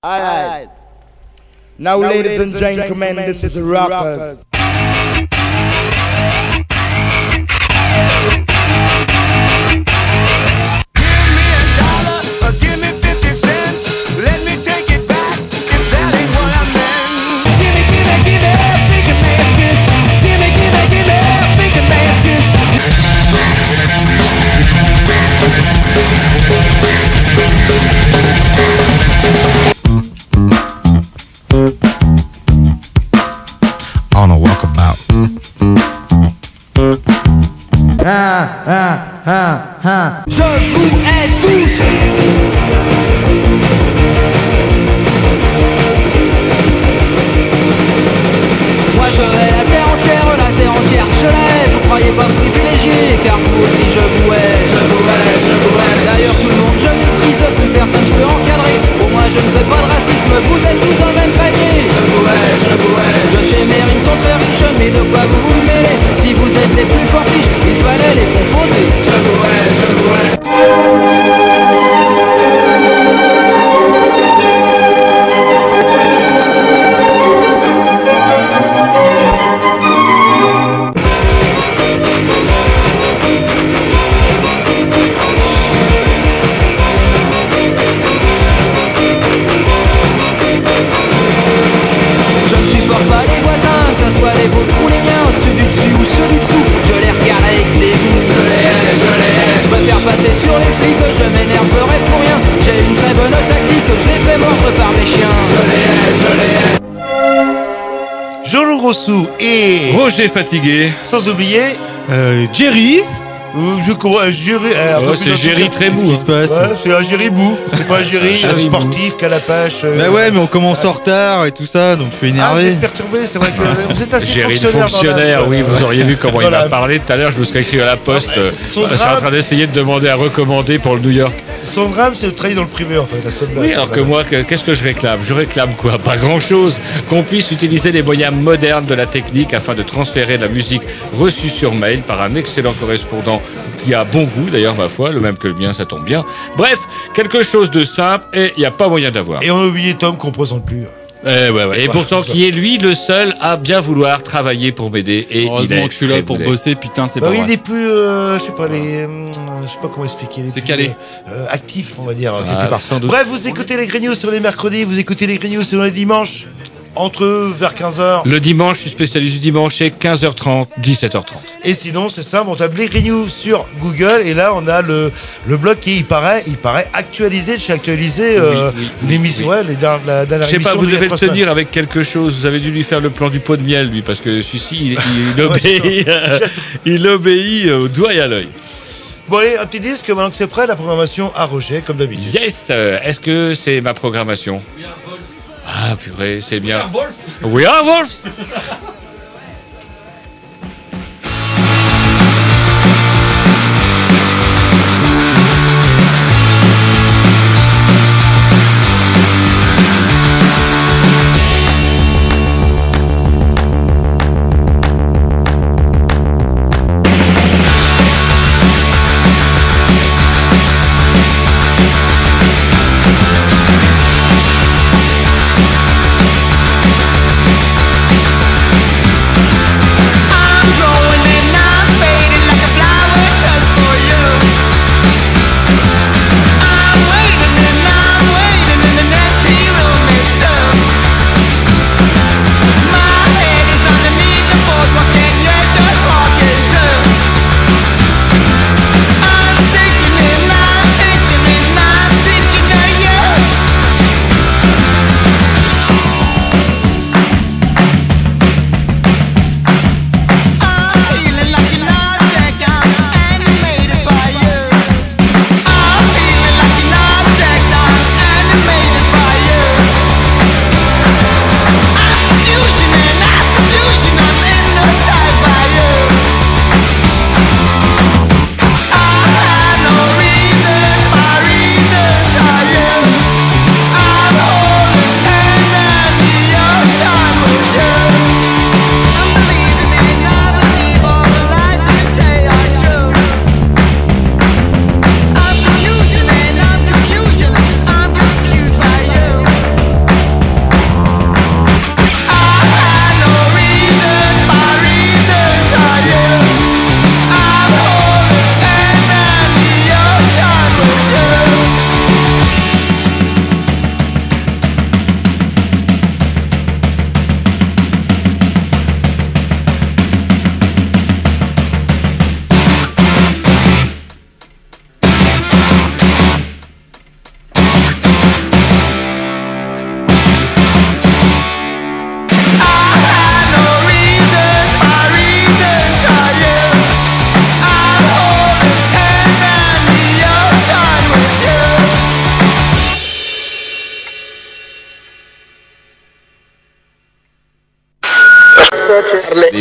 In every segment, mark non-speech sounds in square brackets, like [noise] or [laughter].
All right. Now, now ladies, ladies and, gentlemen, gentlemen, this is Rockers. Fatigué. sans oublier Euh, Jerry euh, je crois euh, Jerry euh, Oh, c'est. Géry très Qu'est-ce mou. qui se hein. passe Ouais, c'est un Jerry Bou, c'est pas un Jerry Jerry euh, Bou. sportif qu'à la pêche. euh, Bah ouais, mais on commence en retard et tout ça, donc je suis Ah, vous énervé. êtes perturbé, c'est vrai que vous êtes assez Géry le fonctionnaire. dans la- fonctionnaire, oui, vous auriez vu comment il Voilà. m'a parlé tout à l'heure. Je me serais écrit à la poste. euh, son je suis en train d'essayer de demander à recommander pour le New York. Son drame, c'est de travailler dans le privé en fait. La seule Oui, alors que moi, que- qu'est-ce que je réclame? Je réclame quoi? Pas grand-chose. Qu'on puisse utiliser les moyens modernes de la technique afin de transférer la musique reçue sur mail par un excellent correspondant qui a bon goût, d'ailleurs, ma foi, le même que le mien, ça tombe bien. Bref, quelque chose de simple et il n'y a pas moyen d'avoir. Et on a oublié Tom qu'on présente plus. Eh ouais, ouais. Et pourtant, qui est lui le seul à bien vouloir travailler pour m'aider. Et Heureusement que je suis là pour bosser, putain, c'est Bah pas oui, vrai. il est plus, euh, je sais pas les, hum, je sais pas comment expliquer. C'est calé. euh, actif, on va dire quelque Ah, part. Bref, vous écoutez les Grignoux sur les mercredis, vous écoutez les Grignoux sur les dimanches, entre vers 15h. Le dimanche, je suis spécialiste du dimanche, c'est 15h30, 17h30. Et sinon, c'est simple, on tape les Grignoux sur Google et là, on a le, le blog qui, il paraît, il paraît actualisé, chez actualisé euh, Oui, oui, oui, l'émission, oui. ouais, les dernières- la Je dernière sais pas, vous devez le tenir avec quelque chose. Vous avez dû lui faire le plan du pot de miel, lui, parce que celui-ci, il, il- [laughs] [laughs] il obéit, euh, il obéit au doigt et à l'œil. Bon, allez, un petit disque, maintenant que c'est prêt, la programmation à Roger, comme d'habitude. Yes, euh, est-ce que c'est ma programmation? Ah, purée, c'est bien. We are Wolves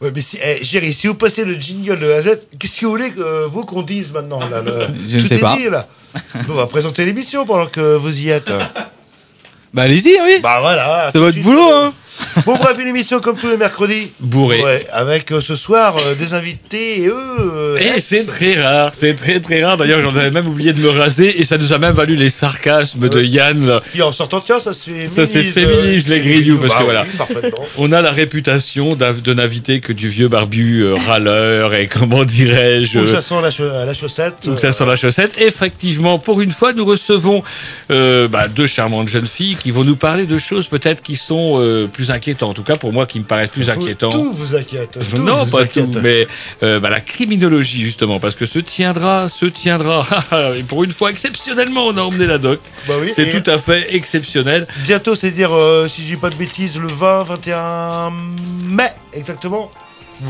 Ouais, mais si, eh, si vous passez le jingle de la Z, qu'est-ce que vous voulez que euh, vous qu'on dise maintenant là, le- [laughs] Je ne sais est pas. dit, là. on va présenter l'émission pendant que vous y êtes. Bah allez-y, oui. Bah voilà. C'est tout de votre suite, boulot, euh, hein. Bon bref, une émission comme tous les mercredis. Bourré. Ouais, avec euh, ce soir euh, des invités et eux. euh, Et c'est très rare, c'est très très rare. D'ailleurs, j'en avais même oublié de me raser et ça nous a même valu les sarcasmes de Yann. là. Qui en sortant, tiens, ça se féminise. Ça se féminise, les grignoux, parce bah que oui, voilà. parfaitement. On a la réputation de n'inviter que du vieux barbu râleur et comment dirais-je Où ça sent la, cha- la chaussette. Donc ça sent la chaussette. Effectivement, pour une fois, nous recevons bah, deux charmantes jeunes filles qui vont nous parler de choses peut-être qui sont plus inquiétantes. En tout cas, pour moi, qui me paraissent plus inquiétantes. Tout vous inquiète. tout non, vous pas inquiète. tout, mais euh, bah, la criminologie justement, parce que se tiendra, se tiendra. [laughs] et pour une fois, exceptionnellement, on a emmené la doc. Bah oui, C'est tout à fait exceptionnel. Bientôt, c'est-à-dire, euh, si je dis pas de bêtises, le 20, 21 mai, exactement.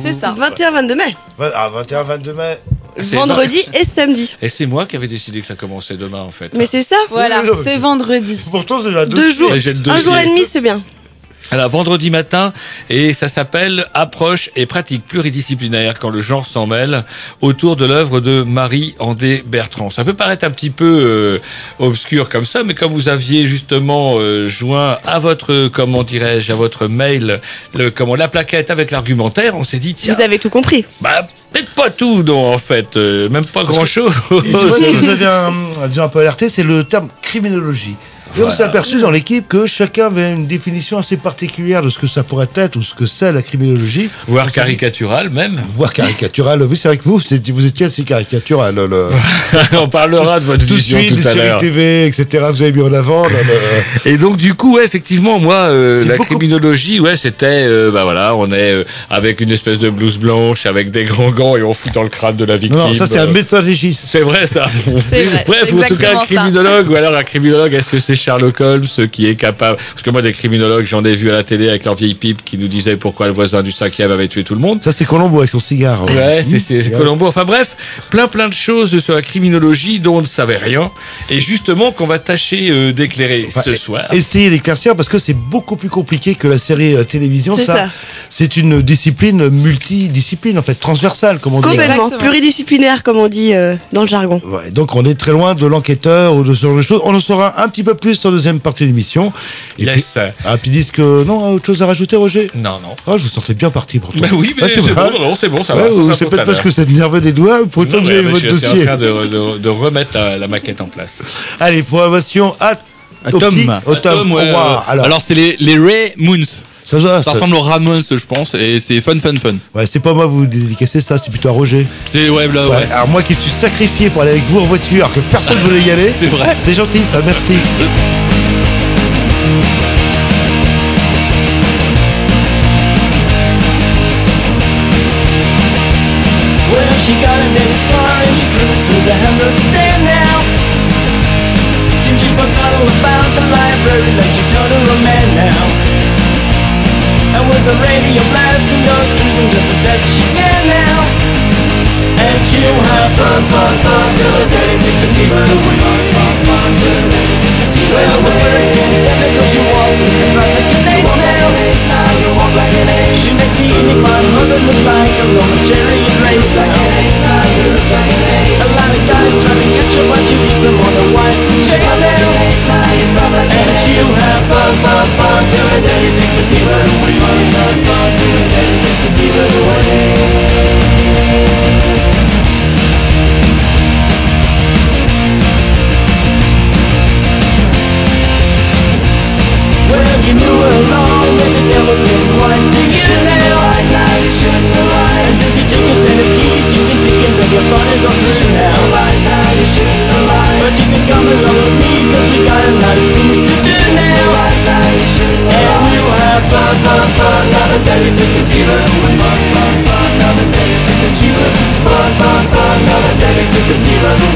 C'est ça. 21-22 mai. Va- Ah, 21, 22 mai. Vendredi et samedi. Et c'est moi qui avais décidé que ça commençait demain, en fait. Mais c'est ça Voilà, c'est vendredi. Pourtant, c'est la Deux jours. Un jour et demi, c'est bien. Alors, vendredi matin, et ça s'appelle Approche et pratique pluridisciplinaire quand le genre s'en mêle, autour de l'œuvre de Marie-Andé Bertrand. Ça peut paraître un petit peu euh, obscur comme ça, mais comme vous aviez justement euh, joint à votre, comment dirais-je, à votre mail, le, comment, la plaquette avec l'argumentaire, on s'est dit, tiens, Vous avez tout compris. bah, peut-être pas tout, non, en fait, euh, même pas c'est vrai que vous avez un, un peu alerté, c'est le terme criminologie. Et on s'est aperçu dans l'équipe que chacun avait une définition assez particulière de ce que ça pourrait être ou ce que c'est la criminologie, Voire caricatural, même. voire caricaturale. Oui, c'est vrai que vous, vous étiez, assez caricatural. le- [laughs] on parlera de votre tout de vision suite, les tout à séries l'heure. TV, etc. Vous avez mis en avant. là, le- Et donc du coup, ouais, effectivement, moi, euh, la beaucoup- criminologie, ouais, c'était, euh, bah voilà, on est euh, avec une espèce de blouse blanche, avec des grands gants et on fout dans le crâne de la victime. Non, ça c'est un Euh, médecin légiste. C'est vrai ça. Vrai, Bref, ou en tout cas un ça. criminologue, ou alors un criminologue, est-ce que c'est Sherlock Holmes qui est capable Parce que moi, des criminologues, j'en ai vu à la télé avec leur vieille pipe qui nous disait pourquoi le voisin du cinquième avait tué tout le monde. Ça c'est Colombo avec son cigare. Ouais, c'est c'est c'est Colombo. Enfin bref, plein plein de choses sur la criminologie dont on ne savait rien, et justement qu'on va tâcher euh, d'éclairer ce soir. Essayez d'éclaircir parce que c'est beaucoup plus compliqué que la série euh, télévision. C'est ça. c'est une discipline multidiscipline en fait, transversale comme on dit. Complètement. Pluridisciplinaire, comme on dit euh, dans le jargon. Ouais, donc on est très loin de l'enquêteur ou de ce genre de choses. On en saura un petit peu plus sur la deuxième partie de l'émission. Et Yes. puis, ah, puis ils disent que non, autre chose à rajouter, Roger? Non, non. Ah, je vous sentais bien parti pourtant. Bah oui, mais Ah, c'est bon, non, c'est bon, ça Ouais, va. c'est pour peut-être parce que c'est nerveux des doigts, pour Non, que j'ai votre je suis en dossier. train de, de- de remettre la, la maquette en place. Allez, programmation à ouais, Alors, Euh, Alors, c'est les, les Ray Moons. Ça, ça, ressemble aux Ramones, je pense, et c'est fun, fun, fun. ouais, c'est pas moi vous dédicacez ça, c'est plutôt à Roger. C'est ouais, là, Ouais, ouais. Alors moi qui suis sacrifié pour aller avec vous en voiture, alors que personne [laughs] voulait y aller. C'est vrai. C'est gentil, ça, merci. [laughs] Where we are fun, fun, fun, another day with the dealer. Fun, fun, fun, another day with the dealer. Fun, fun, fun, another day dealer.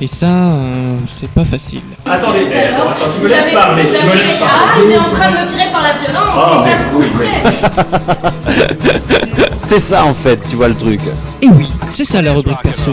Et ça, euh, c'est pas facile. Attendez, attends, attends, tu me laisses parler, vous tu me avez- laisses Ah, parler. il est en train de me tirer par la violence, Ah, et ça vous oui. [laughs] C'est ça en fait, tu vois le truc. Et oui, c'est ça la rubrique perso.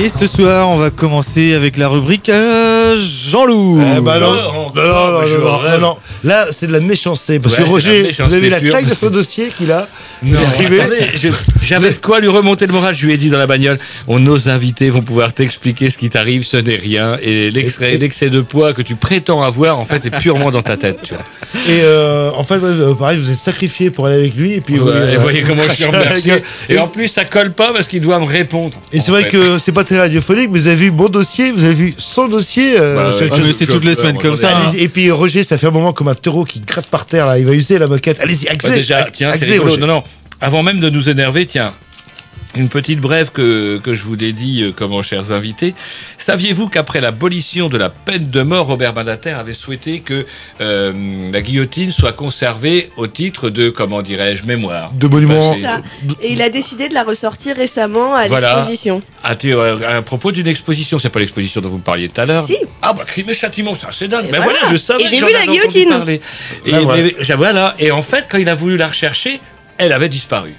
Et ce soir, on va commencer avec la rubrique euh, Jean-Loup. Eh ben non, Oh, non, non. Là, c'est de la méchanceté. Parce Ouais, que Roger, vous avez vu la taille de que- dossier qu'il a Non, attendez, je- j'avais de quoi lui remonter le moral. Je lui ai dit dans la bagnole, on, nos invités vont pouvoir t'expliquer ce qui t'arrive, ce n'est rien. Et l'excès de poids que tu prétends avoir, en fait, est purement dans ta tête. Tu vois. Et euh, en fait, euh, pareil, vous êtes sacrifié pour aller avec lui. Et puis, Ouais, et euh, voyez comment je suis [laughs] remercié. Et Et- en plus, ça colle pas parce qu'il doit me répondre. Et c'est vrai fait. que c'est pas très radiophonique, mais vous avez vu mon dossier, vous avez vu son dossier. euh, Bah, ouais, mais c'est toutes les semaines comme ça. hein. Et puis Roger, ça fait un moment comme un taureau qui gratte par terre là. Il va user la moquette. Allez-y, Bah, accès. déjà, tiens, accès. Roger. Non, non. Avant même de nous énerver, tiens. Une petite brève que, que je vous dédie, euh, comment chers invités. Saviez-vous qu'après l'abolition de la peine de mort, Robert Badater avait souhaité que euh, la guillotine soit conservée au titre de, comment dirais-je, mémoire? De monument. Bah, c'est- Ça. Et il a décidé de la ressortir récemment à Voilà. l'exposition. à, à propos d'une exposition, c'est pas l'exposition dont vous me parliez tout à l'heure Si. Ah bah crime et châtiment, ça c'est dingue. Et Mais voilà. voilà, je savais. Et que j'ai vu la guillotine. Et mais- j'ai- voilà. Et en fait, quand il a voulu la rechercher, elle avait disparu.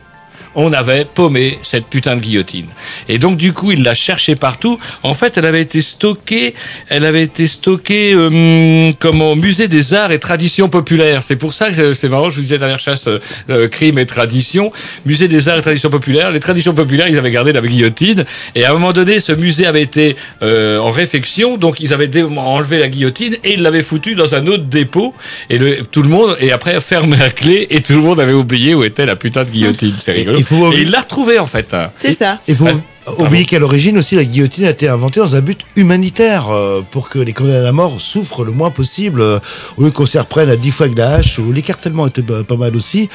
On avait paumé cette putain de guillotine. Et donc du coup, il l'a cherchée partout. En fait, elle avait été stockée, elle avait été stockée euh, comme au musée des arts et traditions populaires. C'est pour ça que c'est- marrant. Je vous disais dernière chasse, euh, euh, crime et tradition, musée des arts et traditions populaires. Les traditions populaires, ils avaient gardé la guillotine. Et à un moment donné, ce musée avait été euh, en réfection, donc ils avaient enlevé la guillotine et ils l'avaient foutue dans un autre dépôt. Et le, tout le monde, et après fermé à clé, et tout le monde avait oublié où était la putain de guillotine. C'est rigolo. Il faut- Et il l'a retrouvée en fait. C'est ça. Il faut oublier qu'à l'origine aussi, la guillotine a été inventée dans un but humanitaire, euh, pour que les condamnés à la mort souffrent le moins possible, euh, au lieu qu'on s'y reprenne à 10 fois avec la hache, où l'écartèlement était pas mal aussi.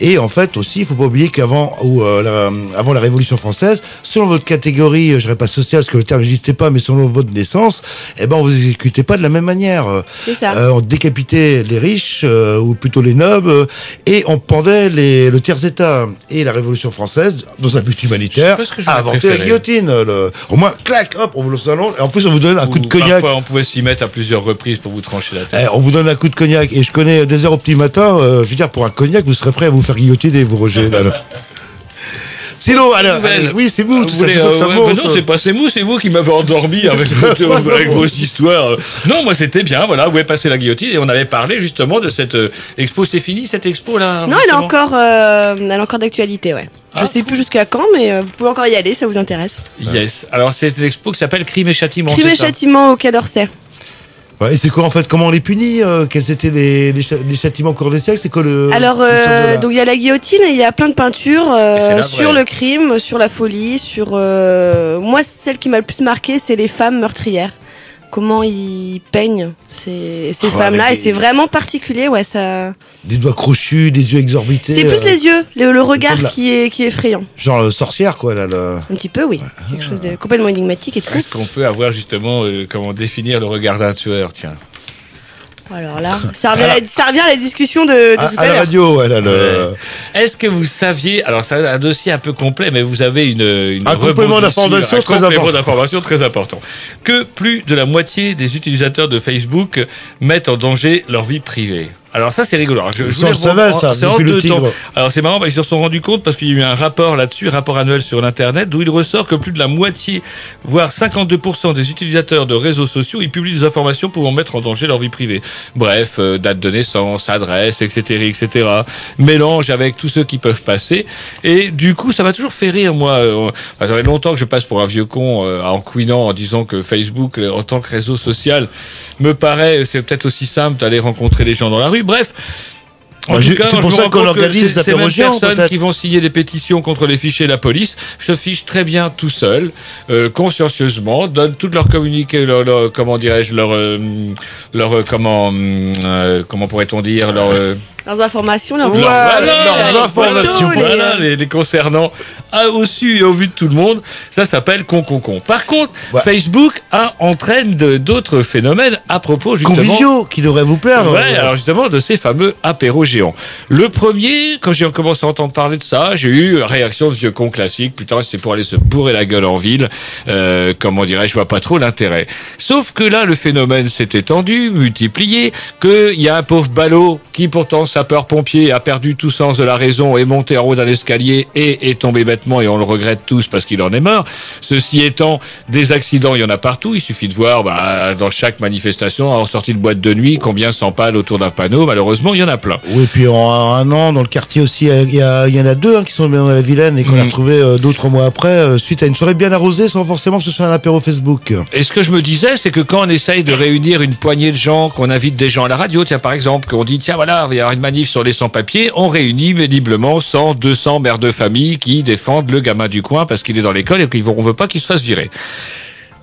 Et en fait aussi, il faut pas oublier qu'avant ou euh, la, avant la Révolution française, selon votre catégorie, euh, je dirais pas sociale, parce que le terme n'existait pas, mais selon votre naissance, eh ben on vous exécutait pas de la même manière. C'est ça. euh, on décapitait les riches, euh, ou plutôt les nobles, euh, et on pendait les, le tiers-état. Et la Révolution française, dans un but humanitaire, Je sais pas ce que a inventé la. Guillotine. le- Au moins, clac, hop, on vous le salon, et en plus on vous donne un coup de cognac. Parfois, on pouvait s'y mettre à plusieurs reprises pour vous trancher la tête. Eh, on vous donne un coup de cognac, et je connais des heures au petit matin, euh, je veux dire, pour un cognac, vous serez prêt à vous faire guillotiner, vous, Roger. [laughs] là, là. Sinon, alors, oui, c'est vous, Vous tout voulez, euh, ça ouais, monte. mais non, c'est pas c'est vous, c'est vous qui m'avez endormi [laughs] avec, vos, avec vos histoires. Non, moi c'était bien, voilà, où est passée la guillotine et on avait parlé justement de cette euh, expo. C'est fini cette expo là Non, elle est encore, euh, elle est encore d'actualité, ouais. Ah, je sais plus jusqu'à quand, mais euh, vous pouvez encore y aller, ça vous intéresse. Yes. Alors c'est une expo qui s'appelle Crime et Châtiment. Crime et ça? Châtiment au Quai d'Orsay. Ouais, et c'est quoi, en fait, comment on les punit euh, Quels étaient les, les, châtiments au cours des siècles C'est quoi le. Alors, euh, la- donc il y a la guillotine et il y a plein de peintures euh, sur le crime, sur la folie, sur. euh, Moi, celle qui m'a le plus marqué, c'est les femmes meurtrières. Comment ils peignent ces, ces Oh, femmes-là, et c'est vraiment particulier, ouais. Ça. Des doigts crochus, des yeux exorbités. C'est plus euh, les yeux, le, le regard la- qui est, qui est effrayant. Genre euh, sorcière, quoi, là. Le... Un petit peu, oui. Quelque chose de complètement énigmatique et tout. Est-ce qu'on peut avoir justement euh, comment définir le regard d'un tueur? Tiens. Alors là, ça revient, à la, ça revient à la discussion de, de À, tout à à la l'heure. radio, ouais, là, le. Ouais. Est-ce que vous saviez, alors c'est un dossier un peu complet, mais vous avez une, une Un complément d'information un très complément important. d'information très important, que plus de la moitié des utilisateurs de Facebook mettent en danger leur vie privée. Alors ça c'est rigolo. Alors, je, je voulais savait, ça, c'est en deux temps. Alors c'est marrant, parce qu'ils se sont rendus compte parce qu'il y a eu un rapport là-dessus, un rapport annuel sur l'internet, d'où il ressort que plus de la moitié, voire 52% des utilisateurs de réseaux sociaux, ils publient des informations pouvant mettre en danger leur vie privée. Bref, euh, date de naissance, adresse, etc., etc. Mélange avec tous ceux qui peuvent passer. Et du coup, ça m'a toujours fait rire, moi. Euh, Ça fait longtemps que je passe pour un vieux con euh, en couinant en disant que Facebook, en tant que réseau social, me paraît, c'est peut-être aussi simple d'aller rencontrer les gens dans la rue. Bref. En Bah, tout je- cas, c'est je pour me ça qu'on que organise ces mêmes personnes qui vont signer des pétitions contre les fichiers de la police se fichent très bien tout seuls, euh, consciencieusement, donnent toutes leurs communiqués, leur, leur- comment dirais-je, leur, euh, leur, euh, comment, euh, comment pourrait-on dire, leur, Leurs informations, leurs leur- voilà, leurs informations, les- voilà, les, les concernant à, au su et au vu de tout le monde. Ça s'appelle con con con. Par contre, Facebook a, entraîne d'autres phénomènes à propos justement. Conviviaux, qui devrait vous plaire. Ouais, euh, alors justement de ces fameux apéros géants. Le premier, quand j'ai commencé à entendre parler de ça, j'ai eu réaction de vieux con classique. Putain, c'est pour aller se bourrer la gueule en ville. Euh, comment dirais-je, je vois pas trop l'intérêt. Sauf que là, le phénomène s'est étendu, multiplié, qu'il y a un pauvre ballot qui pourtant sapeur-pompier a perdu tout sens de la raison, est monté en haut d'un escalier et est tombé bêtement et on le regrette tous parce qu'il en est mort. Ceci étant, des accidents, il y en a partout. Il suffit de voir bah, dans chaque manifestation, en sortie de boîte de nuit, combien s'empalent autour d'un panneau. Malheureusement, il y en a plein. Oui, puis en un an, dans le quartier aussi, il y, a- il y en a deux hein, qui sont dans la Vilaine et qu'on a Mhm. retrouvés euh, d'autres mois après, euh, suite à une soirée bien arrosée, sans forcément que ce soit un apéro Facebook. Et ce que je me disais, c'est que quand on essaye de réunir une poignée de gens, qu'on invite des gens à la radio, tiens par exemple, qu'on dit tiens voilà, il y avoir une manif sur les sans-papiers, on réunit médiblement 100, 200 mères de famille qui défendent le gamin du coin parce qu'il est dans l'école et qu'on veut pas qu'il se fasse virer.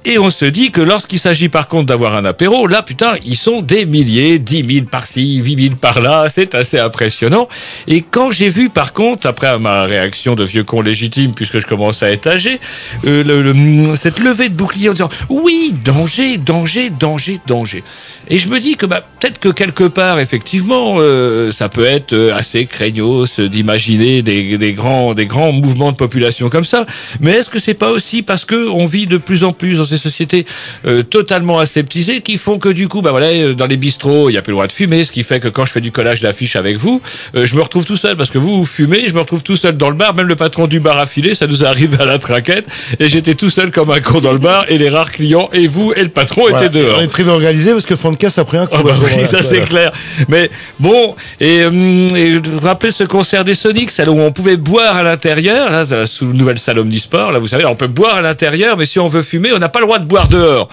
Et on se dit que lorsqu'il s'agit par contre d'avoir un apéro, là putain, ils sont des milliers, 10 000 par-ci, 8 000 par-là, c'est assez impressionnant. Et quand j'ai vu par contre, après ma réaction de vieux con légitime, puisque je commence à être âgé, euh, cette levée de bouclier en disant oui, danger, danger, danger, danger. Et je me dis que bah, peut-être que quelque part, effectivement, euh, ça peut être euh, assez craignos d'imaginer des, des grands, des grands mouvements de population comme ça. Mais est-ce que c'est pas aussi parce que on vit de plus en plus dans ces sociétés euh, totalement aseptisées qui font que du coup, bah voilà, euh, dans les bistrots, il y a plus le droit de fumer, ce qui fait que quand je fais du collage d'affiches avec vous, euh, je me retrouve tout seul parce que vous, vous fumez, je me retrouve tout seul dans le bar, même le patron du bar a filé, ça nous arrive à la traquette, et j'étais tout seul comme un con dans le bar, et les rares clients, et vous, et le patron Voilà. étaient dehors. On est très bien organisé parce que Fonkas a pris un coup. Ah bah oui, ça c'est clair. Mais bon, et, hum, et rappelez ce concert des Sonics, celle où on pouvait boire à l'intérieur, là, dans la sous- nouvelle salle Omnisport, là, vous savez, on peut boire à l'intérieur, mais si on veut fumer, on n'a pas le droit de boire dehors.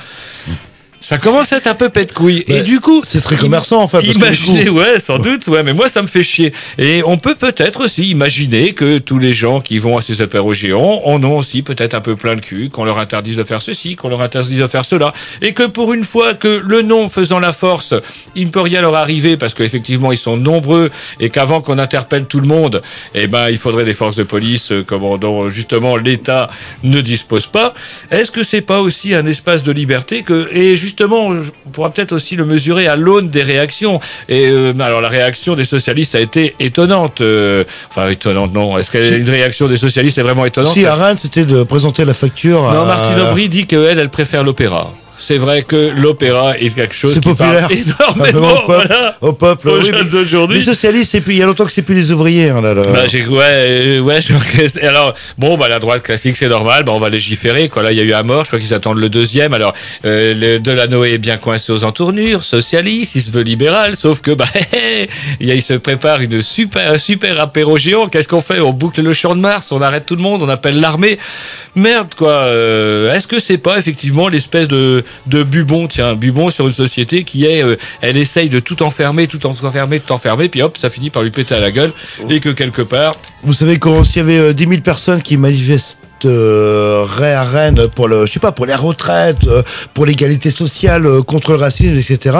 Ça commence à être un peu pète couille. et du coup. C'est très commerçant en fait. parce que Imaginez, coup- ouais, sans doute, ouais, mais moi ça me fait chier. Et on peut peut-être aussi imaginer que tous les gens qui vont à ces apéros géants en ont aussi peut-être un peu plein le cul, qu'on leur interdise de faire ceci, qu'on leur interdise de faire cela, et que pour une fois que le nom faisant la force, il ne peut rien leur arriver parce qu'effectivement ils sont nombreux et qu'avant qu'on interpelle tout le monde, eh ben il faudrait des forces de police euh, comment dont justement l'État ne dispose pas. Est-ce que c'est pas aussi un espace de liberté que et justement on pourra peut-être aussi le mesurer à l'aune des réactions. Et euh, alors la réaction des socialistes a été étonnante. euh, enfin étonnante non. Est-ce qu'une réaction des socialistes est vraiment étonnante? Si à Rennes, c'était de présenter la facture. non, à- Martine Aubry dit qu'elle, elle préfère l'opéra. C'est vrai que l'opéra est quelque chose qui populaire. parle énormément Au peuple, voilà, au peuple. aux oui, jeunes d'aujourd'hui. Les socialistes, c'est plus, il y a longtemps que c'est plus les ouvriers. hein, là, là. Bah, j'ai, ouais, euh, ouais. [laughs] Et Alors, bon, bah, la droite classique, c'est normal, bah, on va légiférer, quoi. Là, il y a eu un mort, je crois qu'ils attendent le deuxième. Alors, euh, le Delano est bien coincé aux entournures, socialiste, il se veut libéral, sauf que, bah, [laughs] il se prépare une super, un super apéro géant. Qu'est-ce qu'on fait? On boucle le champ de Mars, on arrête tout le monde, on appelle l'armée. Merde, quoi. Euh, est-ce que c'est pas, effectivement, l'espèce de, de bubon, tiens, bubon sur une société qui est, euh, elle essaye de tout enfermer, tout enfermer, tout enfermer, puis hop, ça finit par lui péter à la gueule, et que quelque part, Vous savez quand s'il y avait euh, 10 000 personnes qui manifesteraient à Rennes pour le, je sais pas, pour les retraites, euh, pour l'égalité sociale, euh, contre le racisme, etc.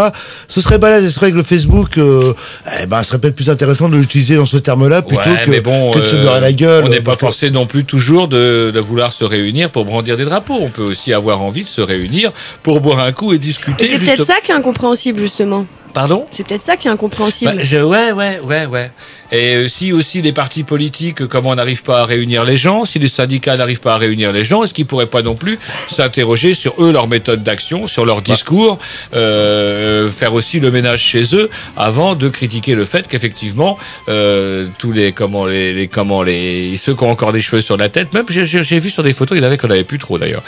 Ce serait balèze. Et c'est vrai que le Facebook, euh, eh ben, ce serait peut-être plus intéressant de l'utiliser dans ce terme-là plutôt Ouais, que, mais bon, que de se euh, beurrer la gueule. On n'est euh, pas forcé non plus toujours de, de vouloir se réunir pour brandir des drapeaux. On peut aussi avoir envie de se réunir pour boire un coup et discuter. Et c'est peut-être ça qui est incompréhensible, justement. Pardon C'est peut-être ça qui est incompréhensible. Bah, je- ouais, ouais, ouais, ouais. Et si aussi les partis politiques, comment on n'arrive pas à réunir les gens, si les syndicats n'arrivent pas à réunir les gens, est-ce qu'ils pourraient pas non plus s'interroger sur eux, leur méthode d'action, sur leur discours, euh, faire aussi le ménage chez eux, avant de critiquer le fait qu'effectivement euh, tous les comment les, les comment les ceux qui ont encore des cheveux sur la tête, même j'ai- vu sur des photos, il y en avait qu'on n'avait plus trop d'ailleurs.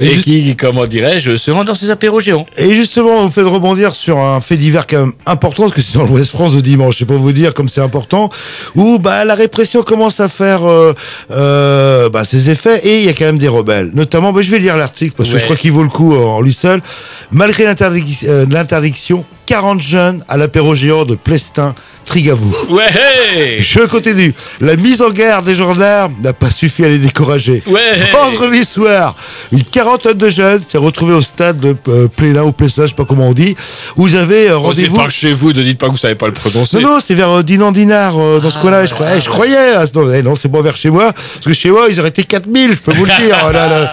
Et qui, comment dirais-je, se rendent dans ces apéros géants. Et justement, on fait de rebondir sur un fait divers quand même important, parce que c'est dans l'Ouest France de dimanche, je sais pas vous dire comme c'est important, où bah, la répression commence à faire euh, euh, bah, ses effets, et il y a quand même des rebelles. Notamment, bah, je vais lire l'article, parce que je crois qu'il vaut le coup euh, en lui seul. Malgré euh, l'interdiction 40 jeunes à l'apéro géant de Plestin, Trigavou. Ouais, Je continue. La mise en garde des gendarmes n'a pas suffi à les décourager. Ouais. Vendredi soir, une quarantaine de jeunes s'est retrouvée au stade de euh, Pléna ou Plestin, je sais pas comment on dit, où ils avaient euh, Oh, c'est rendez-vous. pas chez vous, ne dites pas que vous savez pas le prononcer. Non, non, c'était vers euh, Dinan Dinard, euh, dans ce coin-là. Je, croyais- eh, je croyais. à ce- non, eh, non, c'est pas vers chez moi. Parce que chez moi, ils auraient été 4000, je peux vous le dire. [laughs] Oh là là.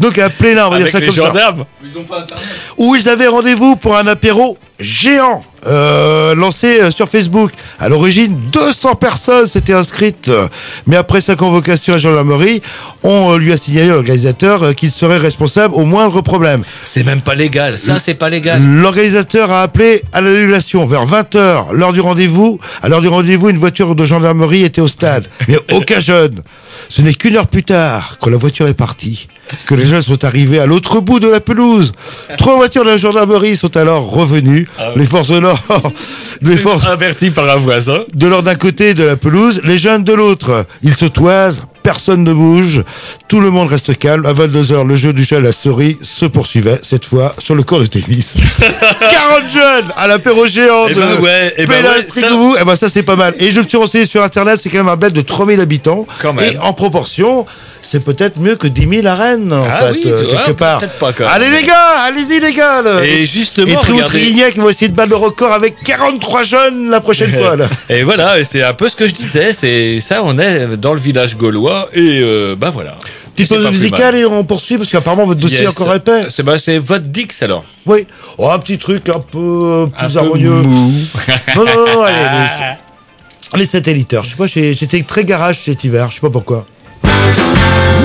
Donc, à Pléna, on va Avec dire ça les comme ça. gendarmes. où ils avaient rendez-vous pour un apéro géant euh, lancé euh, sur Facebook. À l'origine, 200 personnes s'étaient inscrites, mais après sa convocation à gendarmerie, on euh, lui a signalé l'organisateur qu'il serait responsable au moindre problème. C'est même pas légal. Ça, c'est pas légal. L'organisateur a appelé à l'annulation vers 20h, l'heure du rendez-vous. À l'heure du rendez-vous, une voiture de gendarmerie était au stade, mais [laughs] aucun jeune. Ce n'est qu'une heure plus tard, quand la voiture est partie, que les jeunes sont arrivés à l'autre bout de la pelouse. Trois voitures de la gendarmerie sont alors revenues. Les forces de l'ordre, [laughs] Averti par un voisin. de l'ordre d'un côté de la pelouse, les jeunes de l'autre. Ils se toisent, personne ne bouge, tout le monde reste calme. À 22h, le jeu du chat à la souris se poursuivait, cette fois sur le court de tennis. [laughs] 40 jeunes à l'apéro géant Eh de ben ouais, eh ben ouais, ça- Trigouveau. Eh ben ça c'est pas mal. Et je me suis renseigné sur internet, c'est quand même un bête de 3000 habitants. Quand même. Et en proportion, c'est peut-être mieux que 10 000 à Rennes, en Ah fait, oui, euh, vois, quelque part. peut-être pas. Allez les gars, allez-y les gars. là. Et justement, et Trio. Trigignac vont essayer de battre le record avec 43 jeunes la prochaine fois. Là. [laughs] Et voilà, et c'est un peu ce que je disais. C'est ça, on est dans le village gaulois et euh, bah voilà. Petite pause musicale et on poursuit parce qu'apparemment votre dossier Yes. est encore épais. C'est bah, votre Dix alors. Oui. Oh, un petit truc un peu euh, Un plus peu harmonieux. mou. Non, non, non, allez, [laughs] les, les satelliteurs. Je sais pas, j'étais très garage cet hiver, je sais pas pourquoi. Thank you.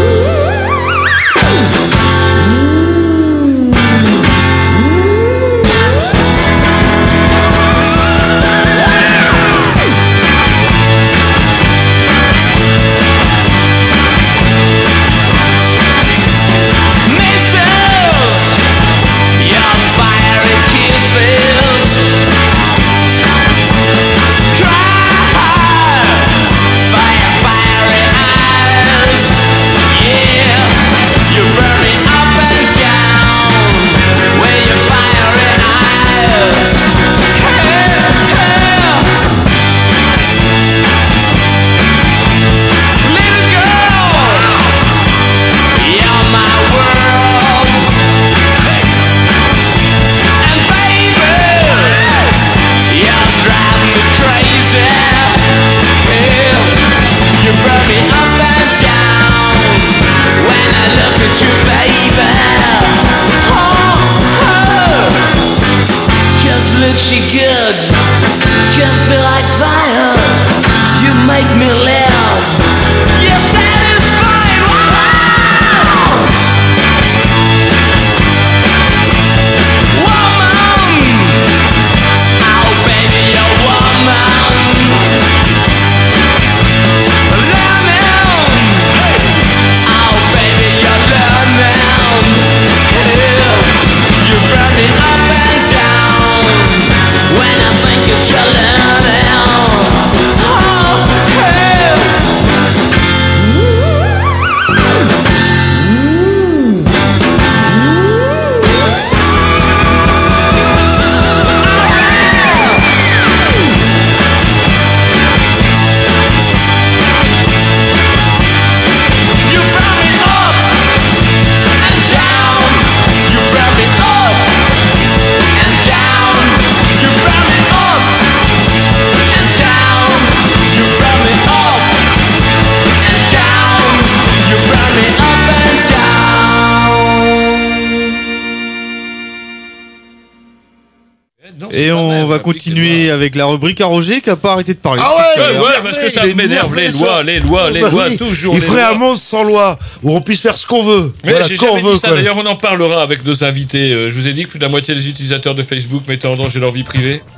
Et on va continuer avec la rubrique à Roger qui a pas arrêté de parler. Ah Ouais, ouais, parce que ça m'énerve, les lois, les lois, les Bah lois, oui, toujours. Il ferait un monde sans loi, où on puisse faire ce qu'on veut. Mais voilà, j'ai quand on jamais veut. D'ailleurs, on en parlera avec nos invités. Euh, Je vous ai dit que plus de la moitié des utilisateurs de Facebook mettaient en danger leur vie privée. [laughs]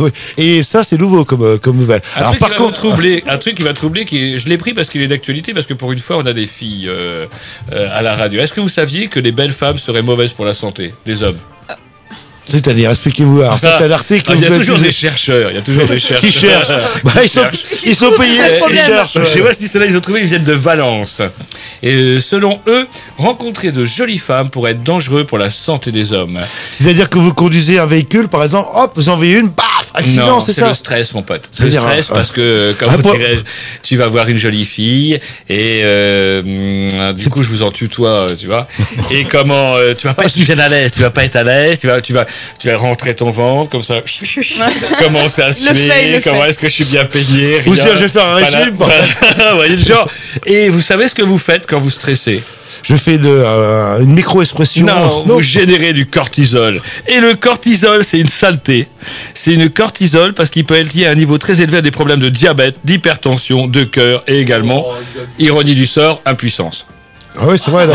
Oui. Et ça, c'est nouveau comme, euh, comme nouvelle. Un Alors, par contre, troubler, un truc qui va troubler, qui est- je l'ai pris parce qu'il est d'actualité, parce que pour une fois, on a des filles euh, euh, à la radio. Est-ce que vous saviez que les belles femmes seraient mauvaises pour la santé des hommes? C'est-à-dire, expliquez-vous. Alors, ça, c'est un article. Ah, Il y a toujours des chercheurs. Il y a toujours des [laughs] chercheurs. Qui cherchent Bah, ils, sont, ils sont payés. Ils cherchent. Je sais pas si ceux-là, ils ont trouvé, ils viennent de Valence. Et euh, selon eux, rencontrer de jolies femmes pourrait être dangereux pour la santé des hommes. C'est-à-dire que vous conduisez un véhicule, par exemple, hop, vous en envoyez une, paf, accident, non, c'est le stress, mon pote. Le dire, stress euh, parce que, comme Ah, vous pour- dirais, tu vas voir une jolie fille et euh, du coup, je vous en tutoie, euh, tu vois. [laughs] Et comment euh, tu vas pas être bien à l'aise, tu vas pas être à l'aise, tu vas, tu vas, tu vas rentrer ton ventre comme ça, [laughs] commencer à suer, fait, le comment est-ce que je suis bien payé, Ou rien. dire, je vais faire un Voilà. régime. [laughs] Vous voyez le genre. Et vous savez ce que vous faites quand vous stressez? Je fais de, euh, une micro-expression. non, vous générez du cortisol. Et le cortisol, c'est une saleté. C'est une cortisol parce qu'il peut être lié à un niveau très élevé à des problèmes de diabète, d'hypertension, de cœur et également, ironie du sort, impuissance. Ah oui, c'est vrai. là.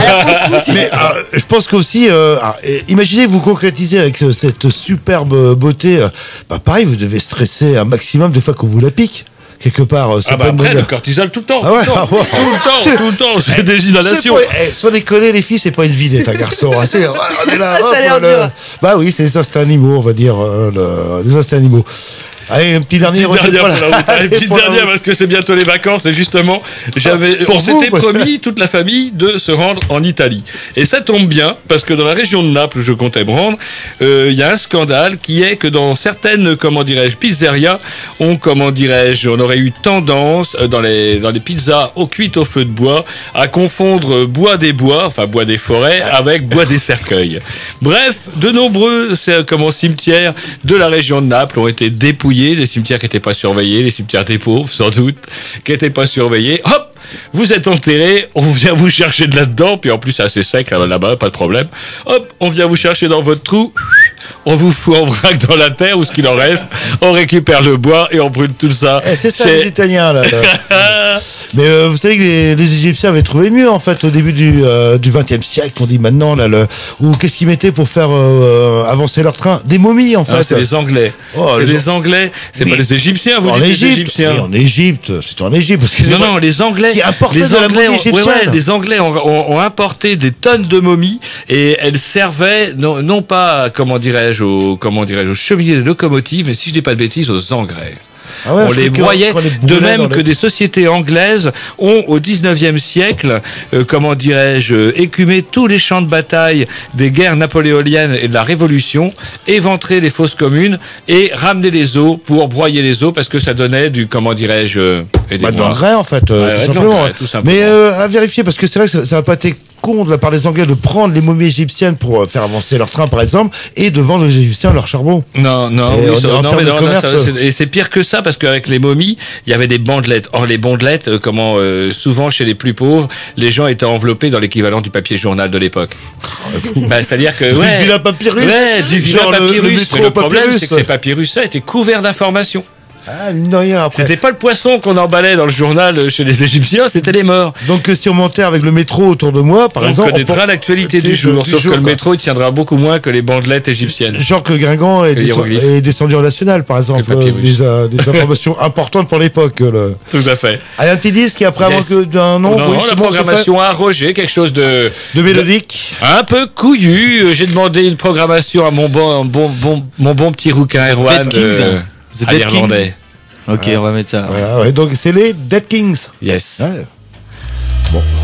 Mais euh, je pense qu'aussi, euh, ah, imaginez vous concrétiser avec euh, cette superbe beauté. euh, bah pareil, vous devez stresser un maximum des fois qu'on vous la pique. Quelque part. c'est Ah bah après, le cortisol tout le temps. Ah ouais, tout, le temps ah ouais. tout le temps, C'est- tout le temps, c'est des inhalations. pas- eh, déconner, les filles, c'est pas une vidette, un garçon. hein, c'est- on est là, [laughs] Ça hop, a l'air le- dur. Bah oui, c'est les instincts animaux, on va dire. euh, le- les instincts animaux. Allez, un petit dernier. Route. Allez, petite dernière parce que c'est bientôt les vacances et justement, j'avais, Pour on s'était promis toute la famille de se rendre en Italie. Et ça tombe bien parce que dans la région de Naples où je comptais me rendre, euh, il y a un scandale qui est que dans certaines, comment dirais-je, pizzerias, on, comment dirais-je, on aurait eu tendance euh, dans les dans les pizzas au cuites au feu de bois à confondre euh, bois des bois, enfin bois des forêts, avec bois des cercueils. Bref, de nombreux c'est, comment cimetières de la région de Naples ont été dépouillés, les cimetières qui n'étaient pas surveillés, les cimetières des pauvres sans doute, qui n'étaient pas surveillés. Hop vous êtes enterré, on vient vous chercher de là-dedans, puis en plus c'est assez sec là- là-bas, pas de problème. Hop, on vient vous chercher dans votre trou, on vous fout en vrac dans la terre ou ce qu'il en reste, on récupère le bois et on brûle tout ça. Eh, c'est ça, C'est- les Italiens, là. là. [laughs] Mais euh, vous savez que les, les Égyptiens avaient trouvé mieux, en fait, au début du, euh, du 20e siècle, on dit maintenant, là, le, ou qu'est-ce qu'ils mettaient pour faire euh, avancer leur train? Des momies, en Ah, fait. c'est les Anglais. Oh, c'est les les Anglais. C'est pas les Égyptiens, vous en dites les Égypte. Égyptiens. Oui, en Égypte, c'était en Égypte. Parce que Non, non, les Anglais, Qui les Anglais, ont, ouais, ouais, égyptienne. les Anglais ont, ont- ont importé des tonnes de momies et elles servaient non, non pas, comment dirais-je, aux, comment dirais-je, aux de locomotives, mais si je dis pas de bêtises, aux engrais. Ah ouais, on je les broyait les de même que les- des sociétés anglaises ont au 19e siècle, euh, comment dirais-je, écumé tous les champs de bataille des guerres napoléoniennes et de la Révolution, éventré les fosses communes et ramené les eaux pour broyer les eaux parce que ça donnait du, comment dirais-je, euh, Bah, de l'engrais, en fait, euh, Ouais, tout, simplement. l'engrais, tout simplement. Mais euh, à vérifier, parce que c'est vrai que ça- n'a pas été con de la part des Anglais de prendre les momies égyptiennes pour faire avancer leur train, par exemple, et de vendre aux Égyptiens leur charbon. Non, non, Et oui, est en non, mais non, non, commerce, ça, c'est- et c'est pire que ça parce qu'avec les momies, il y avait des bandelettes. Or, les bandelettes, euh, comment euh, souvent chez les plus pauvres, les gens étaient enveloppés dans l'équivalent du papier journal de l'époque. [laughs] bah, c'est-à-dire que ouais, Du papyrus. ouais, du Genre le- le papyrus. problème, papyrus. c'est que ces papyrus-là étaient couverts d'informations. Ah, mine de rien, après. C'était pas le poisson qu'on emballait dans le journal euh, chez les Égyptiens, c'était les morts. Donc, euh, si on montait avec le métro autour de moi, par on exemple. connaîtra pour- l'actualité du du jour, du sauf jour, que le métro tiendra beaucoup moins que les bandelettes égyptiennes. Genre que Guingamp est, descendu en national, par exemple. Euh, des, euh, des [laughs] informations importantes pour l'époque. euh, le- Tout à fait. Allez, un petit disque et après, Yes. avant que d'un nom. non, oui, non, la programmation a Roger, quelque chose de. De mélodique. un peu couillu. J'ai demandé une programmation à mon bon, bon, bon, mon bon petit rouquin Erwan. Dead Kings. The à Dead l'irlandais. Ok, on va mettre ça. Voilà, ouais, donc c'est les Dead Kings. Yes. Ouais. You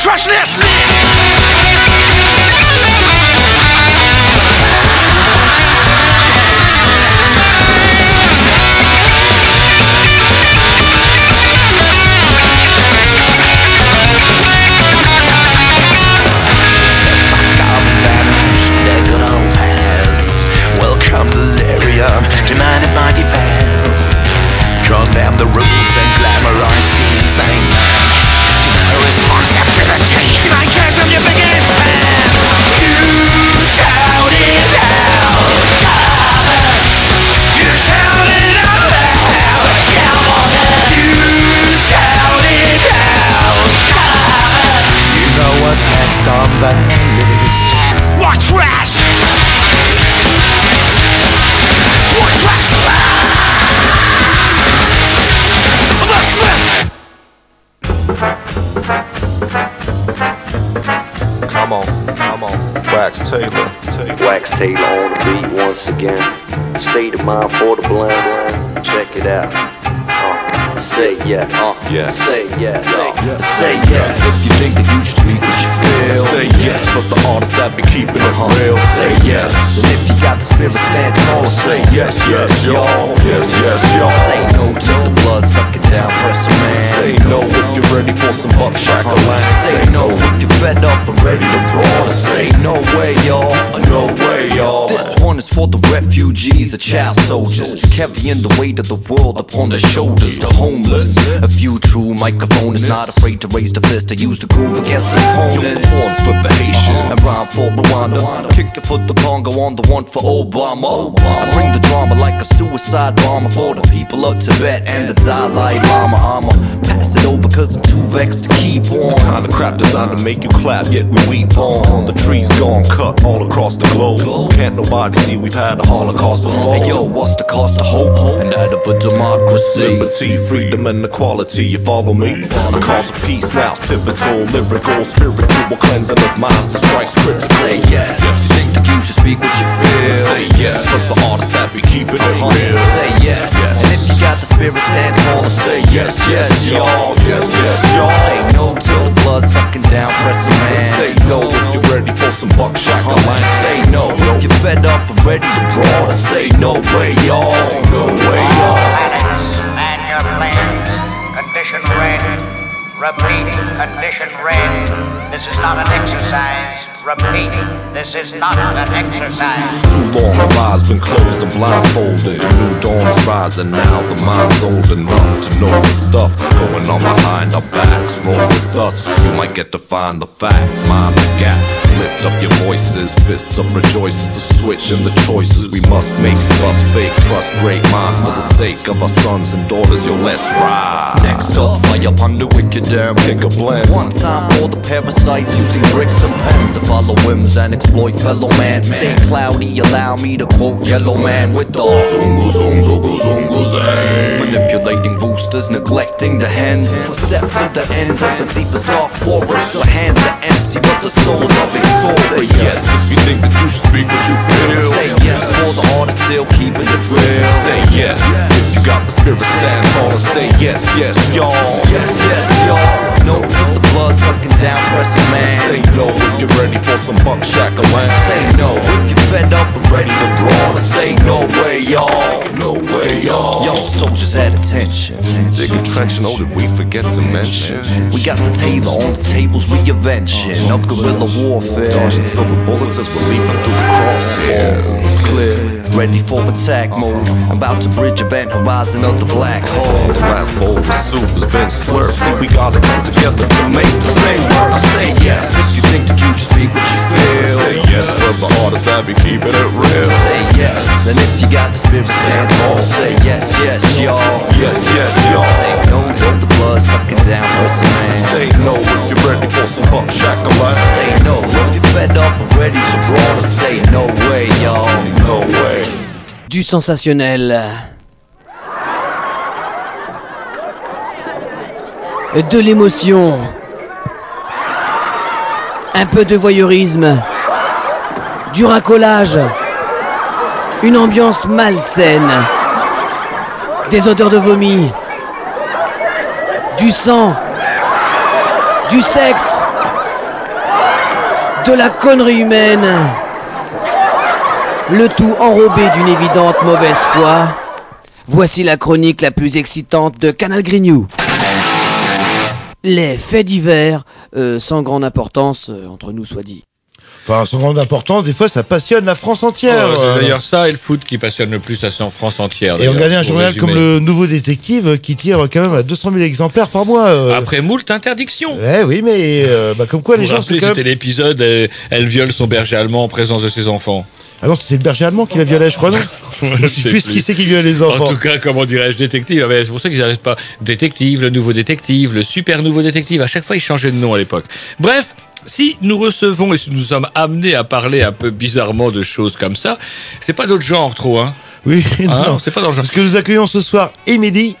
trashness. Taylor on the beat once again. State of mind for the blind. Check it out. Uh, say yes. Uh, yes. Say yes. Uh, Say yes if you think that you should speak what you feel. Say yes for the artists that be keeping it real. Say yes. And if you got the spirit, stand tall. Say yes, yes, y'all. Yes, yes, y'all. Say no to the blood sucking down, press a man. Say no if you're ready for some buck shackling. Say no if you're fed up and ready to brawl. Say no way, y'all. No way, y'all. This one is for the refugees, the child soldiers, carrying the weight of the world upon their shoulders. The homeless, a few true microphone is not afraid to raise the fist to use the groove against the opponent. One for the Haitian. Uh-huh. And rhyme for Rwanda, kick it for the Congo on the one for Obama. I bring the drama like a suicide bomber for the people of Tibet and the Dalai Lama. I'ma pass it over cause I'm too vexed to keep on. The Kind of crap designed to make you clap, yet we weep on. The trees gone cut all across the globe. Can't nobody see we've had a Holocaust before. Hey yo, what's the cost of hope and that of a democracy? Liberty, freedom, and equality. You follow me? A call to peace now, pivotal, lyrical, spiritual cleansing of minds that strikes critical. Say yes. You think that you speak what you feel? Say yes for the artists that be keeping it real. Say yes. And if you got the spirit, stand tall say yes, yes, y'all. Yes, yes, y'all. Say no to the blood sucking down, press a man. Say no if you're ready for some buckshot. buck shackling. Say no if you're fed up and ready to brawl. Say no way, y'all. No way, y'all condition red, Repeat, condition red. This is not an exercise. Repeat, this is not an exercise. Too long our eyes been closed and blindfolded. New dawn is rising now. The mind's old enough to know the stuff going on behind our backs. Roll with us, you might get to find the facts. Mind the gap. Lift up your voices, fists up rejoice. It's a switch in the choices we must make. Bust fake, trust great minds for the sake of our sons and daughters. Yo, let's ride. Next up, fire upon the wicked damn Think of blend. One time for the parasites using bricks and pens to follow whims and exploit fellow man. Stay cloudy, allow me to quote Yellow Man with the Zungu, zung, zungu, zungu, zang. Manipulating roosters, neglecting the hens. Step to the end of the deepest dark forest. The hands are empty, but the souls are Say victorious. yes if you think that you should speak what you feel. Say yes for the heart is still keeping it real. Say yes if you got the spirit, stand tall and say yes, yes, y'all. Yes, yes, y'all. No to the blood sucking down, press a man. Say no if you're ready for some buck shackling. Say no if you're fed up and ready to brawl. Say no way, y'all. No way, y'all. Yo, soldiers at attention. Dig a oh, know that we forget to mention. We got the Taylor on the tables, reinvention of guerrilla warfare. Dodging silver bullets as we're leaping through the crosshairs. Clear, ready for attack mode. I'm about to bridge event horizon of the black hole. The last bowl of soup has been slurped. See, we gotta come together to make the same work. I say yes if you think that you should speak what you feel. Say yes for the artists that be keeping it real. Say yes, and if you got the spirit, stand tall. Say yes, yes, y'all. Yes, yes, y'all. Say no to the blood sucking down, press a man. Say no if you're ready for some buck shackling. Say no if you're fed up and ready to brawl. Say no way, y'all. No way. Du sensationnel. De l'émotion. Un peu de voyeurisme. Du racolage. Une ambiance malsaine. Des odeurs de vomi. Du sang. Du sexe. de la connerie humaine. Le tout enrobé d'une évidente mauvaise foi. Voici la chronique la plus excitante de Canal Grignou. Les faits divers, euh, sans grande importance, euh, entre nous soit dit. Enfin, sans grande importance, des fois, ça passionne la France entière. Oh, Euh, c'est d'ailleurs ça et le foot qui passionne le plus assez en France entière. Et d'ailleurs, regardez un journal résumer. comme le Nouveau Détective euh, qui tire quand même à 200 000 exemplaires par mois. euh. Après moult interdictions. Eh oui, mais euh, bah, comme quoi Vous les gens sont quand c'était même... l'épisode euh, Elle viole son berger allemand en présence de ses enfants. Ah non, c'était le berger allemand qui la violait, je crois, non [laughs] Je sais plus qui c'est qui viole les enfants. En tout cas, comment dirais-je, détective. Ah ben, c'est pour ça qu'ils n'arrêtent pas. Détective, le nouveau détective, le super nouveau détective. À chaque fois, ils changeaient de nom à l'époque. Bref. Si nous recevons et si nous sommes amenés à parler un peu bizarrement de choses comme ça, c'est pas notre genre trop, hein. Oui, [laughs] Hein, non. c'est pas dans le genre. Parce que nous accueillons ce soir Émilie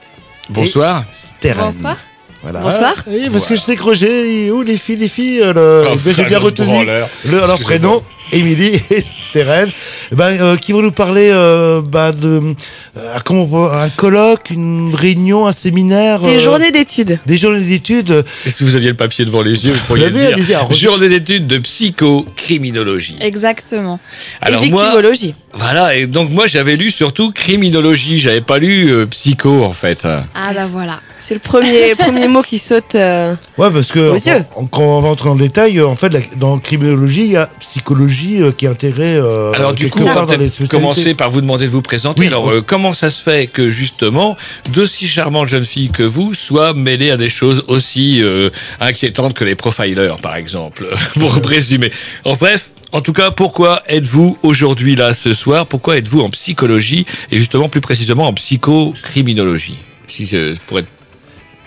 Bonsoir. Steren. Bonsoir. Voilà. Bonsoir. Oui, parce que je sais que Roger, où les filles, les filles, euh, le, Oh, j'ai bien retenu le, leur prénom, Émilie et Steren, ben, euh, qui vont nous parler euh, ben, de euh, comment un colloque, une réunion, un séminaire. Des euh, journées d'études. Des journées d'études. Et si vous aviez le papier devant les yeux, vous pourriez le dire. Journée d'études de psychocriminologie. Exactement. Alors et moi, victimologie. voilà, et donc moi j'avais lu surtout criminologie, j'avais pas lu euh, psycho en fait. Ah bah voilà. C'est le premier, le premier mot qui saute. euh, Ouais, parce que yeux. en- quand on va entrer dans le détail, euh, en fait, la- dans criminologie, il y a psychologie euh, qui est intégrée. euh, Alors du coup, on va peut-être commencer par vous demander de vous présenter. Oui. Alors euh, comment ça se fait que justement d'aussi charmantes jeunes filles que vous soient mêlées à des choses aussi euh, inquiétantes que les profilers par exemple, [laughs] pour résumer. En bref. En tout cas, pourquoi êtes-vous aujourd'hui là ce soir? Pourquoi êtes-vous en psychologie et justement plus précisément en psychocriminologie? Si pour être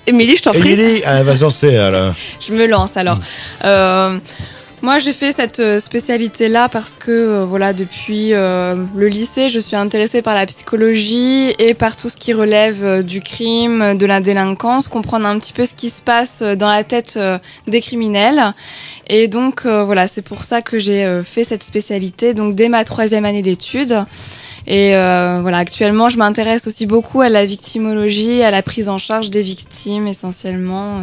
Émilie, je t'en prie. Émilie, [laughs] elle va s'en alors. Je me lance alors. Euh, moi, j'ai fait cette euh, spécialité-là parce que, euh, voilà, depuis euh, le lycée, je suis intéressée par la psychologie et par tout ce qui relève du crime, de la délinquance, comprendre un petit peu ce qui se passe dans la tête des criminels. Et donc, voilà, c'est pour ça que j'ai fait cette spécialité, donc dès ma troisième année d'études. Et euh, voilà, actuellement, je m'intéresse aussi beaucoup à la victimologie, à la prise en charge des victimes, essentiellement, euh,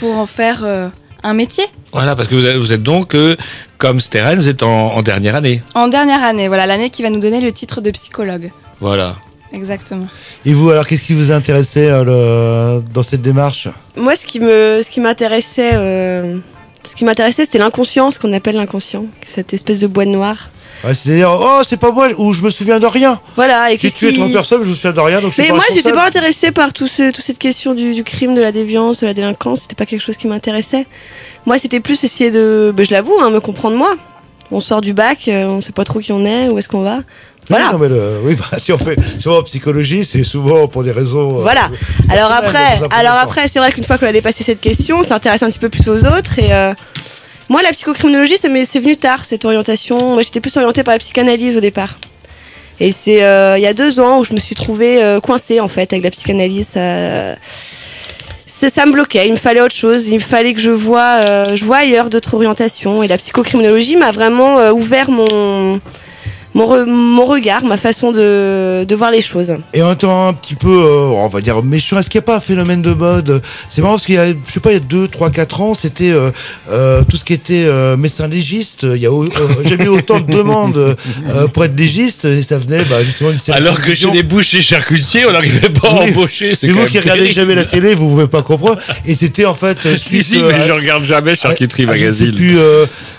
pour en faire euh, un métier. voilà parce que vous êtes, vous êtes donc euh, comme Steren, vous êtes en, en dernière année. En dernière année, voilà, l'année qui va nous donner le titre de psychologue. Voilà. Exactement. Et vous, alors, qu'est-ce qui vous a intéressé euh, le- dans cette démarche? Moi, ce qui me, ce qui m'intéressait, euh, ce qui m'intéressait, c'était l'inconscient, ce qu'on appelle l'inconscient, cette espèce de boîte noire. Ouais, C'est-à-dire, oh, c'est pas moi, ou je me souviens de rien. Voilà. Et J'ai qu'est-ce tué qui- 30 personnes, je me souviens de rien, donc je suis Mais pas moi, j'étais responsable. pas intéressée par tout ce, toute cette question du, du crime, de la déviance, de la délinquance. C'était pas quelque chose qui m'intéressait. Moi, c'était plus essayer de, ben, je l'avoue, hein, me comprendre moi. On sort du bac, euh, on sait pas trop qui on est, où est-ce qu'on va. Voilà. Non, mais le- oui, bah, si on fait, va en psychologie, c'est souvent pour des raisons. euh, Voilà. Alors personnelles, après, dans un premier alors temps. après, c'est vrai qu'une fois qu'on a dépassé cette question, on s'intéresse un petit peu plus aux autres et euh, moi, la psychocriminologie, c'est venu tard cette orientation. Moi, j'étais plus orientée par la psychanalyse au départ. Et c'est euh, il y a deux ans où je me suis trouvée euh, coincée en fait avec la psychanalyse. Ça me bloquait. Il me fallait autre chose. Il me fallait que je vois, euh, je vois ailleurs d'autres orientations. Et la psychocriminologie m'a vraiment euh, ouvert mon mon, re- mon regard, ma façon de, de voir les choses. Et en étant un petit peu, euh, on va dire, méchant, est-ce qu'il n'y a pas un phénomène de mode C'est marrant parce qu'il y a, je sais pas, il y a 2, 3, 4 ans, c'était euh, euh, tout ce qui était euh, médecin légiste. Il y a euh, jamais eu autant de demandes euh, pour être légiste et ça venait bah, justement d'une série Alors que chez les bouchers charcutiers, on n'arrivait pas à Oui. embaucher. c'est quand vous qui regardez jamais la télé, vous pouvez pas comprendre. Et c'était en fait. [laughs] Si, si, mais je regarde jamais Charcuterie Je sais Magazine.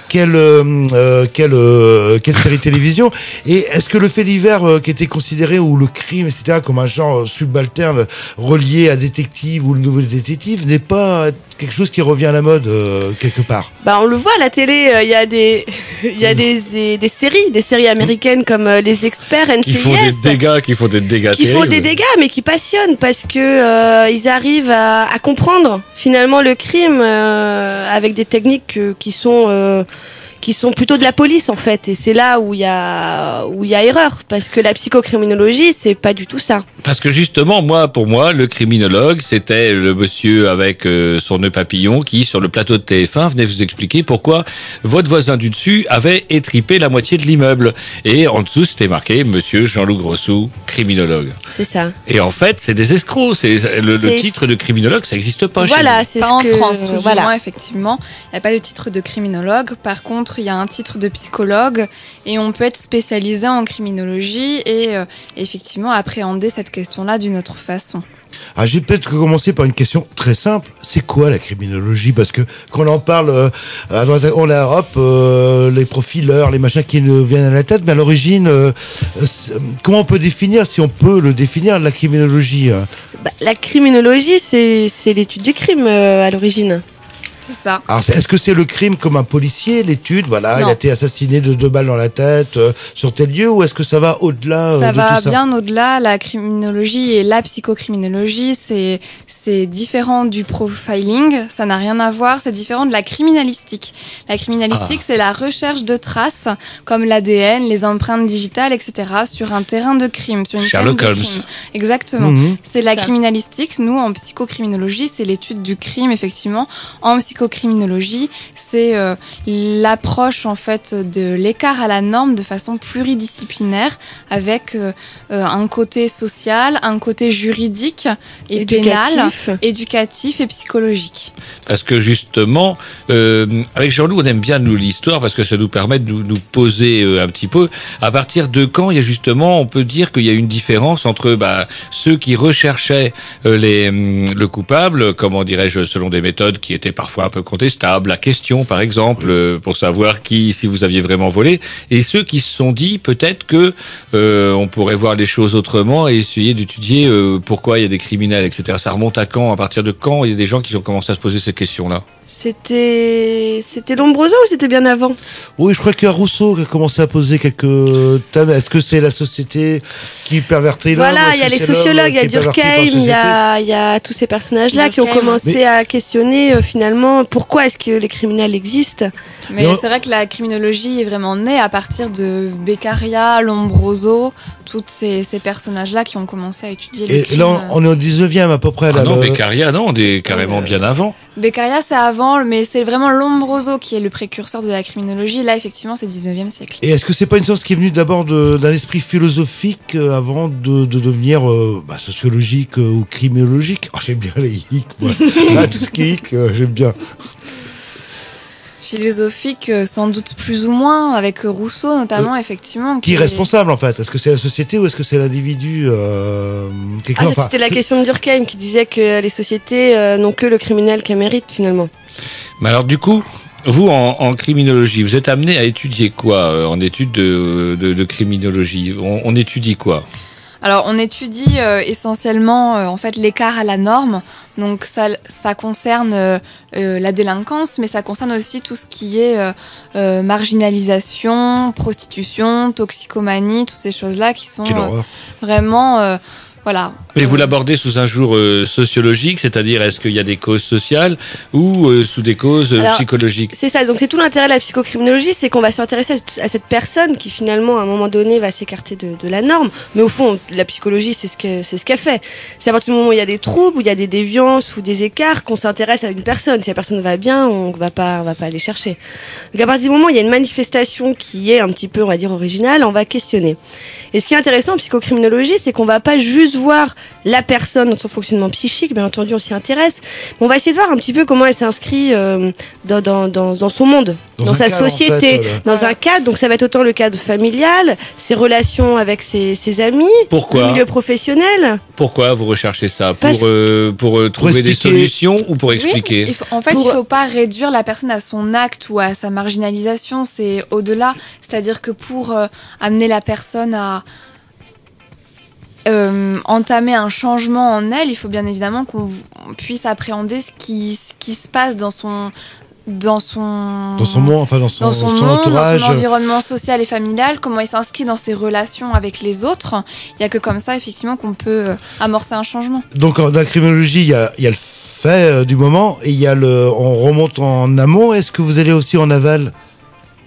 Quelle, euh, euh, euh, quelle série télévision. Et est-ce que le fait divers qui était considéré, ou le crime, etc., comme un genre subalterne relié à détective ou le nouveau détective, n'est pas quelque chose qui revient à la mode euh, quelque part Bah, on le voit à la télé, euh, il y a des, [laughs] il y a des, des, des séries, des séries américaines comme euh, Les Experts, NCIS. Qui font des dégâts, qui font des dégâts qui font des dégâts, mais qui passionnent parce que euh, ils arrivent à, à comprendre finalement le crime euh, avec des techniques euh, qui sont euh, qui sont plutôt de la police en fait. Et c'est là où il y a où il y a erreur parce que la psychocriminologie c'est pas du tout ça. Parce que justement, moi, pour moi, le criminologue, c'était le monsieur avec euh, son nœud papillon qui, sur le plateau de TF1, venait vous expliquer pourquoi votre voisin du dessus avait étripé la moitié de l'immeuble. Et en dessous, c'était marqué Monsieur Jean-Loup Grossou, criminologue. C'est ça. Et en fait, c'est des escrocs. C'est le, titre de criminologue, ça n'existe pas. chez Voilà, c'est Pas ce en que France, tout voilà. du moins, effectivement. Il n'y a pas de titre de criminologue. Par contre, il y a un titre de psychologue et on peut être spécialisé en criminologie et euh, effectivement appréhender cette question-là d'une autre façon. Ah, j'ai peut-être commencer par une question très simple. C'est quoi la criminologie? Parce que quand on en parle, euh, à droite, on a hop, euh, les profileurs, les machins qui nous viennent à la tête, mais à l'origine, euh, comment on peut définir, si on peut le définir, la criminologie euh Bah, la criminologie c'est c'est l'étude du crime euh, à l'origine. C'est ça. Alors, est-ce que c'est le crime comme un policier, l'étude, voilà, il a été assassiné de deux balles dans la tête euh, sur tel lieu, ou est-ce que ça va au-delà euh, Ça de va tout ça? bien au-delà. La criminologie et la psychocriminologie, c'est c'est différent du profiling. Ça n'a rien à voir. C'est différent de la criminalistique. La criminalistique, Ah. c'est la recherche de traces comme l'ADN, les empreintes digitales, etc. sur un terrain de crime, sur une Sherlock scène de Holmes. crime. Exactement. Mhm. C'est la Ça. criminalistique. Nous, en psychocriminologie, c'est l'étude du crime, effectivement. En psychocriminologie, c'est euh, l'approche en fait de l'écart à la norme de façon pluridisciplinaire, avec euh, euh, un côté social, un côté juridique et Éducatif. pénal, éducatif et psychologique. Parce que justement, euh, avec Jean-Loup, on aime bien nous l'histoire parce que ça nous permet de nous, nous poser euh, un petit peu. À partir de quand il y a justement, on peut dire qu'il y a une différence entre bah, ceux qui recherchaient euh, les, hum, le coupable, comment dirais-je, selon des méthodes qui étaient parfois un peu contestables, la question par exemple, euh, pour savoir qui, si vous aviez vraiment volé, et ceux qui se sont dit peut-être que euh, on pourrait voir les choses autrement et essayer d'étudier euh, pourquoi il y a des criminels, etc. Ça remonte à À partir de quand il y a des gens qui ont commencé à se poser ces questions-là? C'était c'était Lombroso ou c'était bien avant? Oui, je crois qu'il y a Rousseau qui a commencé à poser quelques thèmes. Est-ce que c'est la société qui pervertit l'homme? Voilà, il y a les sociologues, il y a Durkheim, il y a, il y a tous ces personnages-là qui ont commencé Mais- à questionner euh, finalement pourquoi est-ce que les criminels existent? Mais c'est vrai que la criminologie est vraiment née à partir de Beccaria, Lombroso, tous ces, ces personnages-là qui ont commencé à étudier le Et là, on est au 19e à peu près. Là, Ah non, le- Beccaria, non, on est carrément bien avant. Beccaria, c'est avant, mais c'est vraiment Lombroso qui est le précurseur de la criminologie. Là, effectivement, c'est 19e siècle. Et est-ce que c'est pas une science qui est venue d'abord d'un esprit philosophique euh, avant de, de devenir euh, bah, sociologique euh, ou criminologique? Ah, J'aime bien les hic, moi. [laughs] Ah, tout ce qui est hic, euh, j'aime bien. Philosophique, euh, sans doute plus ou moins, avec Rousseau notamment, effectivement. Qui est responsable en fait Est-ce que c'est la société ou est-ce que c'est l'individu euh, Ah, enfin, c'était la question de Durkheim qui disait que les sociétés euh, n'ont que le criminel qu'un mérite finalement. Mais alors, du coup, vous, en, en criminologie, vous êtes amené à étudier quoi euh, en études de, de, de criminologie? On, on étudie quoi? Alors, on étudie euh, essentiellement euh, en fait l'écart à la norme. Donc, ça, ça concerne euh, la délinquance, mais ça concerne aussi tout ce qui est marginalisation, prostitution, toxicomanie, toutes ces choses-là qui sont vraiment, euh, voilà. Mais vous l'abordez sous un jour euh, sociologique, c'est-à-dire est-ce qu'il y a des causes sociales ou euh, sous des causes euh, Alors, psychologiques C'est ça, donc c'est tout l'intérêt de la psychocriminologie, c'est qu'on va s'intéresser à cette- à cette personne qui finalement à un moment donné va s'écarter de, de la norme. Mais au fond, la psychologie, c'est ce que c'est ce qu'elle fait. C'est à partir du moment où il y a des troubles, où il y a des déviances ou des écarts qu'on s'intéresse à une personne. Si la personne va bien, on va pas on va pas aller chercher. Donc à partir du moment où il y a une manifestation qui est un petit peu, on va dire originale, on va questionner. Et ce qui est intéressant en psychocriminologie, c'est qu'on va pas juste voir la personne dans son fonctionnement psychique, bien entendu, on s'y intéresse, mais on va essayer de voir un petit peu comment elle s'inscrit euh, dans, dans, dans, dans son monde, Dans sa cadre, en société, fait, voilà. dans un cadre. Donc ça va être autant le cadre familial, ses relations avec ses, ses amis, Pourquoi le milieu professionnel. Pourquoi vous recherchez ça Pour, euh, pour euh, trouver des solutions ou pour expliquer faut- en fait, Pour- il faut pas réduire la personne à son acte ou à sa marginalisation. C'est au-delà. C'est-à-dire que pour euh, amener la personne à euh, entamer un changement en elle, il faut bien évidemment qu'on puisse appréhender ce qui, ce qui se passe dans son dans son Dans son monde, enfin dans son, dans son, son monde, entourage. dans son environnement social et familial, comment il s'inscrit dans ses relations avec les autres. Il y a que comme ça, effectivement, qu'on peut euh, amorcer un changement. Donc en- dans la criminologie, il y a, il y a le fait euh, du moment et il y a le. On remonte en amont. Est-ce que vous allez aussi en aval?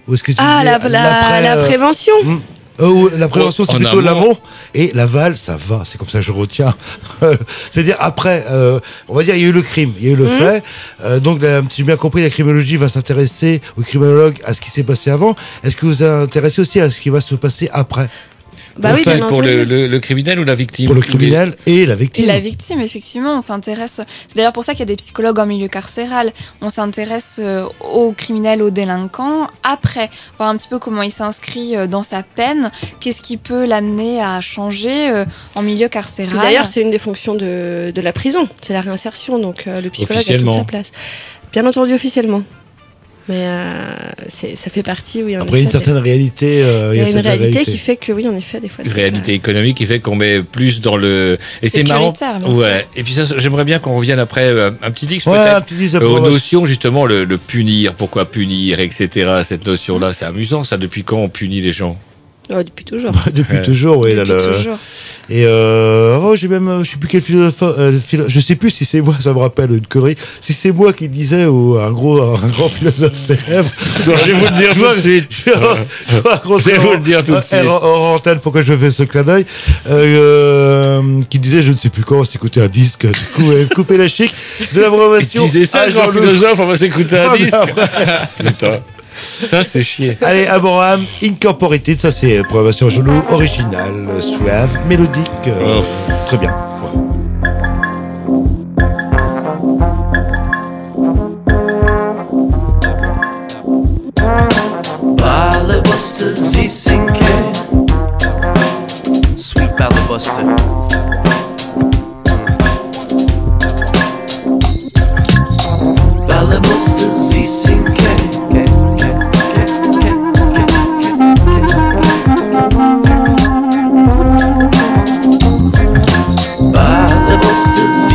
Ou est-ce que tu Ah, la, la, prévention. hmm. Euh, la prévention, c'est plutôt l'amont. Et l'aval, ça va. C'est comme ça que je retiens. [laughs] C'est-à-dire, après, euh, on va dire, il y a eu le crime, il y a eu le Mhm. fait. Euh, donc, si j'ai bien compris, la criminologie va s'intéresser aux criminologues à ce qui s'est passé avant. Est-ce que vous vous intéressez aussi à ce qui va se passer après? Bah Pour oui, faire- bien pour le, entendu. le- le criminel ou la victime Pour le criminel et la Et victime. la victime, effectivement, on s'intéresse. C'est d'ailleurs pour ça qu'il y a des psychologues en milieu carcéral. On s'intéresse euh, aux criminels, aux délinquants. Après, voir un petit peu comment il s'inscrit euh, dans sa peine. Qu'est-ce qui peut l'amener à changer euh, en milieu carcéral? D'ailleurs, c'est une des fonctions de, de la prison, c'est la réinsertion, donc le psychologue a toute sa place. Bien entendu, officiellement. Mais euh, ça fait partie, oui. en Après, une certaine réalité. euh, Il y a une certaine réalité qui fait que, oui, en effet, des fois. c'est réalité économique qui fait qu'on met plus dans le et c'est marrant ouais et puis ça j'aimerais bien qu'on revienne après euh, un petit dix Ouais, peut-être un petit dix, euh, aux notions justement le, le punir pourquoi punir etc cette notion là c'est amusant ça depuis quand on punit les gens? Ouais, depuis toujours. [laughs] Depuis Ouais. toujours, oui. là, Depuis le- toujours. Et euh, oh, j'ai même, euh, je sais plus quel philosophe, euh, philo- je sais plus si c'est moi, [laughs] ça me rappelle une connerie. Si c'est moi qui disais ou un gros, un [laughs] grand philosophe célèbre. Je vais vous le dire tout de suite. Je vais vous le dire tout de en- suite. en- hors antenne pourquoi je fais ce clin d'œil. Euh, euh, qui disait, je ne sais plus quand, on s'écoutait un disque, du coup, euh, couper la chic de la il programmation. disait ça le grand philosophe on va s'écouter un Ah, disque putain ça c'est chier Allez, Abraham, Incorporated, ça c'est euh, programmation Jean-Loup, originale, suave, mélodique. euh, Oh. Très bien. Ballerbuster Z-Sync Sweet Ballerbuster Ballerbuster Z-Sync Ballerbuster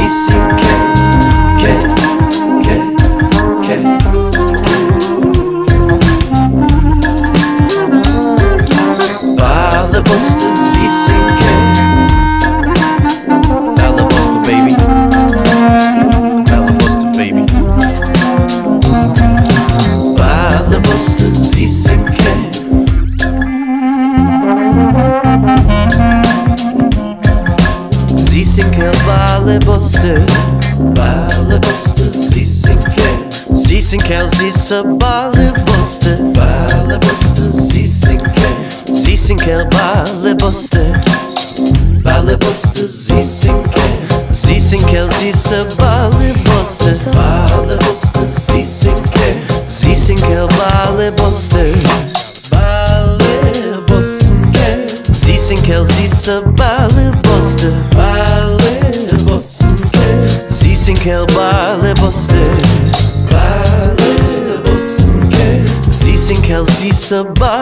Z-Sync Ballerbuster Z-Sync Z-Sync Ballerbuster Ballerbuster Z-Sync Z-Sync Ballerbuster Ballerbuster Z-Sync Z-Sync Z-Sync Ballerbuster Ballerbuster Z-Sync Z-Sync Ballerbuster Ballerbuster Z-Sync Z-Sync Ballerbuster Ballerbuster Z-Sync Ballerbuster above.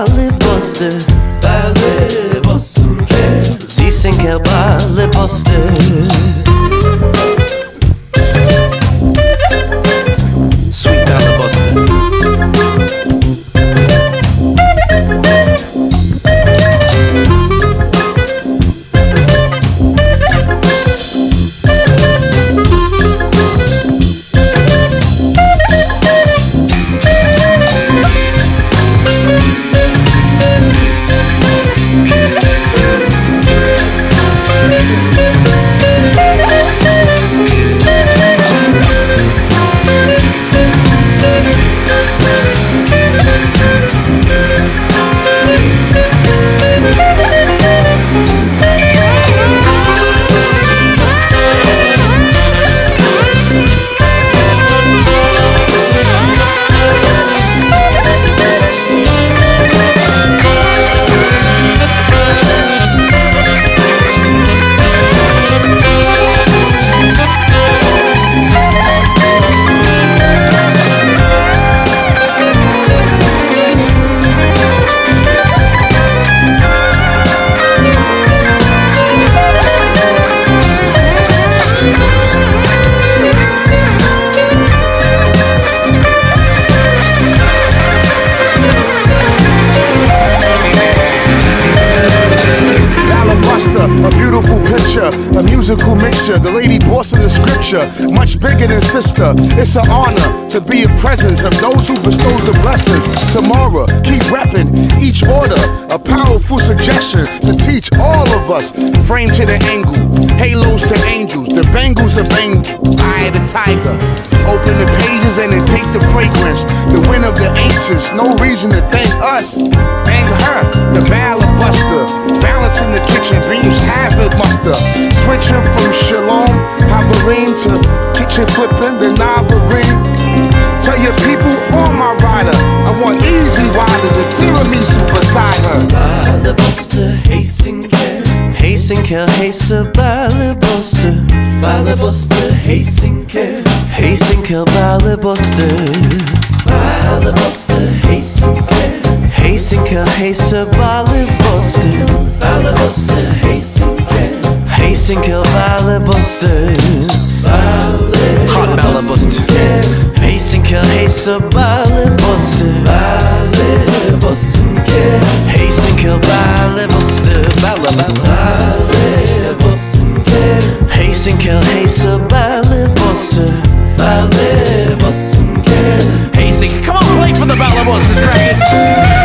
Bigger than sister. It's an honor to be in presence of those who bestow the blessings. Tomorrow, keep repping each order, a powerful suggestion to teach all of us. Frame to the angle, halos to angels, the bangles of angel, eye the tiger. Open the pages and then take the fragrance, the wind of the ancients. No reason to thank us, thank her, the ballad buster. Balance in the kitchen, beams habit muster. Switching from shalom, haverim to kitchen flipping, then navarine. Tell your people on my rider, I want easy riders and tiramisu beside her. Balabuster, hasten care. Hasten care, hasten balabuster. Balabuster, hasten care. Hasten care, balabuster. Balabuster, hasten care. Hasten kan hasten ballenbosten. Ballenbosten, hasten kan. Hasten kan ballenbosten. Hot ballenbosten. Hasten kan hasten ballenbosten. Ballenbosten kan. Hasten kan ballenbosten. Balle, balle. Ballenbosten kan. Hasten kan hasten ballenbosten. Ballenbosten kan. Hasten, come on, play for the ballenbosten, Craig.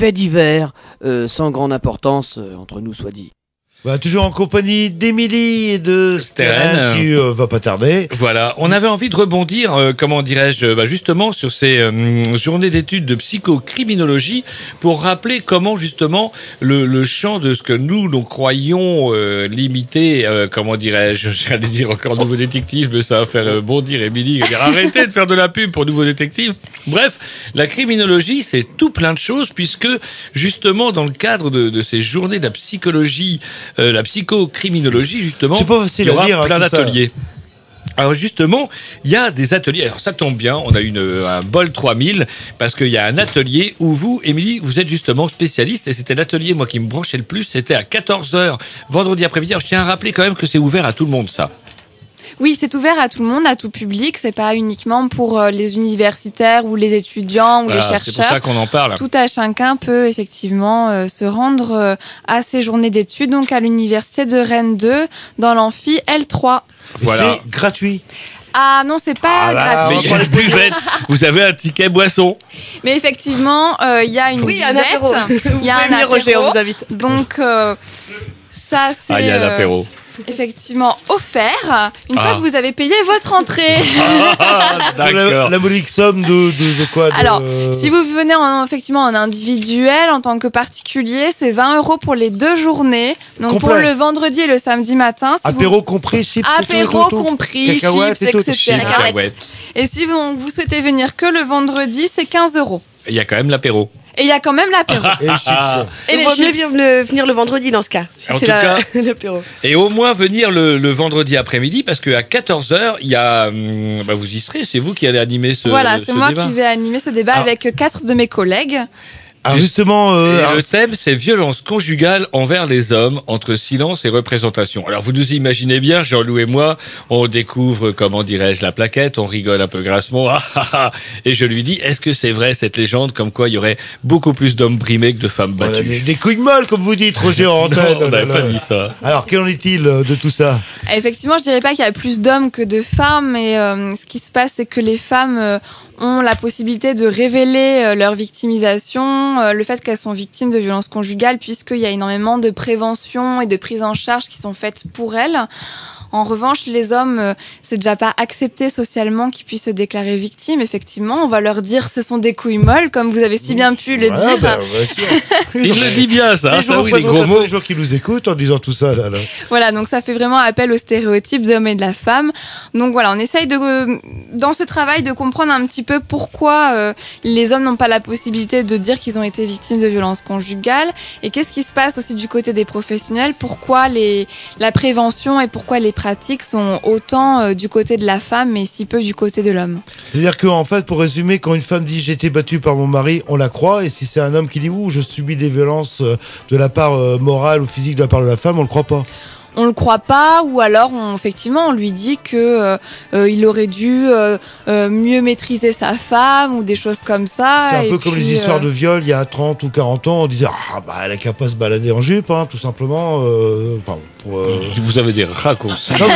Faits divers, euh, sans grande importance, euh, entre nous soit dit. Bah, toujours en compagnie d'Émilie et de Stéphane qui euh, va pas tarder. Voilà, on avait envie de rebondir, euh, comment dirais-je, bah, justement sur ces euh, journées d'études de psychocriminologie pour rappeler comment justement le, le champ de ce que nous nous croyons euh, limité, euh, comment dirais-je, [laughs] j'allais dire encore nouveau détective, mais ça va faire euh, bondir Émilie, arrêtez de faire de la pub pour nouveau détective. Bref, la criminologie c'est tout plein de choses puisque justement dans le cadre de, de ces journées de la psychologie, euh, la psychocriminologie justement, C'est pas facile il y aura à dire, hein, plein d'ateliers. Alors justement, il y a des ateliers. Alors ça tombe bien, on a une, un bol 3000 parce qu'il y a un atelier où vous, Émilie, vous êtes justement spécialiste et c'était l'atelier moi qui me branchait le plus. C'était à 14h vendredi après-midi. Alors je tiens à rappeler quand même que c'est ouvert à tout le monde ça. Oui, c'est ouvert à tout le monde, à tout public. C'est pas uniquement pour euh, les universitaires ou les étudiants ou Voilà, les c'est chercheurs. pour ça qu'on en parle. Tout à chacun peut effectivement euh, se rendre euh, à ces journées d'études, donc à l'université de Rennes 2, dans l'amphi L3. Voilà. C'est gratuit. Ah non, c'est pas gratuit. Mais il y a une buvette. Vous avez un ticket boisson. Mais effectivement, euh, il y a une Oui, un buvette, apéro. il y a un venir, Roger, apéro. on vous invite. Donc euh, ça c'est Ah, il y a euh, l'apéro. Effectivement offert une Ah. fois que vous avez payé votre entrée. [laughs] Ah, La, d'accord. la monique somme de, de, de quoi de- Alors, si vous venez en, effectivement en individuel, en tant que particulier, c'est 20 euros pour les deux journées. Donc pour le vendredi et le samedi matin. Si Apéro vous... compris, chips tout, Apéro tout, tout. compris, chips, etc. Chips. Et si vous, vous souhaitez venir que le vendredi, c'est 15 euros. Il y a quand même l'apéro. Et il y a quand même l'apéro. Et chips. Et Il les vaut mieux chips. venir- venir le vendredi dans ce cas. si En C'est tout la- cas- [laughs] l'apéro. Et au moins venir le, le vendredi après-midi parce qu'à 14h, il y a. hum, Bah vous y serez, c'est vous qui allez animer ce, Voilà, ce c'est moi débat. qui vais animer ce débat Ah. avec quatre de mes collègues. Alors justement, euh, alors, le thème, c'est violence conjugale envers les hommes, entre silence et représentation. Alors, vous nous imaginez bien, Jean-Loup et moi, on découvre, comment dirais-je, la plaquette, on rigole un peu grassement, ah, ah, ah, et je lui dis, est-ce que c'est vrai cette légende, comme quoi il y aurait beaucoup plus d'hommes brimés que de femmes voilà, battues des, des couilles de molle, comme vous dites, Roger en [laughs] Non, antenne. on n'avait pas dit ça. Alors, qu'en est-il euh, de tout ça Effectivement, je dirais pas qu'il y a plus d'hommes que de femmes, mais euh, ce qui se passe, c'est que les femmes euh, ont la possibilité de révéler euh, leur victimisation, euh, le fait qu'elles sont victimes de violences conjugales, puisqu'il y a énormément de prévention et de prise en charge qui sont faites pour elles. En revanche, les hommes, euh, c'est déjà pas accepté socialement qu'ils puissent se déclarer victimes. Effectivement, on va leur dire ce sont des couilles molles, comme vous avez si bien pu le Ouais, dire. bien sûr. [laughs] Il le dit bien, ça, je ça oui, les gros mots. les gens qui nous écoutent en disant tout ça. Là, là. Voilà, donc ça fait vraiment appel aux stéréotypes des hommes et de la femme. Donc voilà, on essaye de, euh, dans ce travail de comprendre un petit peu pourquoi euh, les hommes n'ont pas la possibilité de dire qu'ils ont été victimes de violences conjugales et qu'est-ce qui se passe aussi du côté des professionnels, pourquoi les, la prévention et pourquoi les pratiques sont autant euh, du côté de la femme mais si peu du côté de l'homme. C'est-à-dire qu'en fait, pour résumer, quand une femme dit j'ai été battue par mon mari, on la croit. Et si c'est un homme qui dit ouh, je subis des violences euh, de la part euh, morale ou physique de la part de la femme, on le croit pas. On le croit pas ou alors on, effectivement on lui dit que euh, euh, il aurait dû euh, euh, mieux maîtriser sa femme ou des choses comme ça. C'est un Et peu comme puis, les histoires euh, de viol il y a 30 ou 40 ans. On disait ah bah elle a qu'à pas se balader en jupe, hein, tout simplement. euh, Enfin, pour, euh, [laughs] Vous avez des raccourcis. Non,